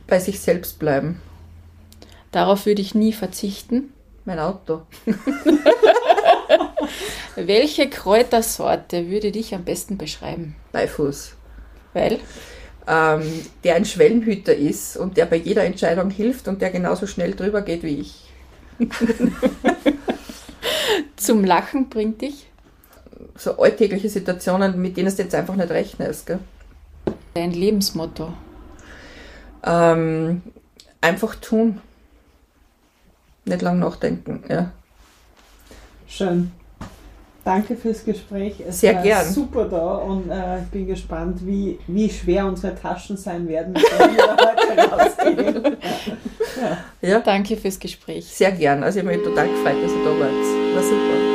bei sich selbst bleiben. darauf würde ich nie verzichten. Mein Auto. Welche Kräutersorte würde dich am besten beschreiben? Beifuß. Weil ähm, der ein Schwellenhüter ist und der bei jeder Entscheidung hilft und der genauso schnell drüber geht wie ich. zum Lachen bringt dich So alltägliche Situationen, mit denen du jetzt einfach nicht rechnest. Gell? dein Lebensmotto. Ähm, einfach tun. Nicht lang nachdenken. Ja. Schön. danke fürs Gespräch. Es Sehr war gern. super da und äh, ich bin gespannt, wie, wie schwer unsere Taschen sein werden, wenn wir heute rausgehen. Ja. Ja, Danke fürs Gespräch. sehr gern. Also ich habe mich total gefreut, dass ihr da wart. War super.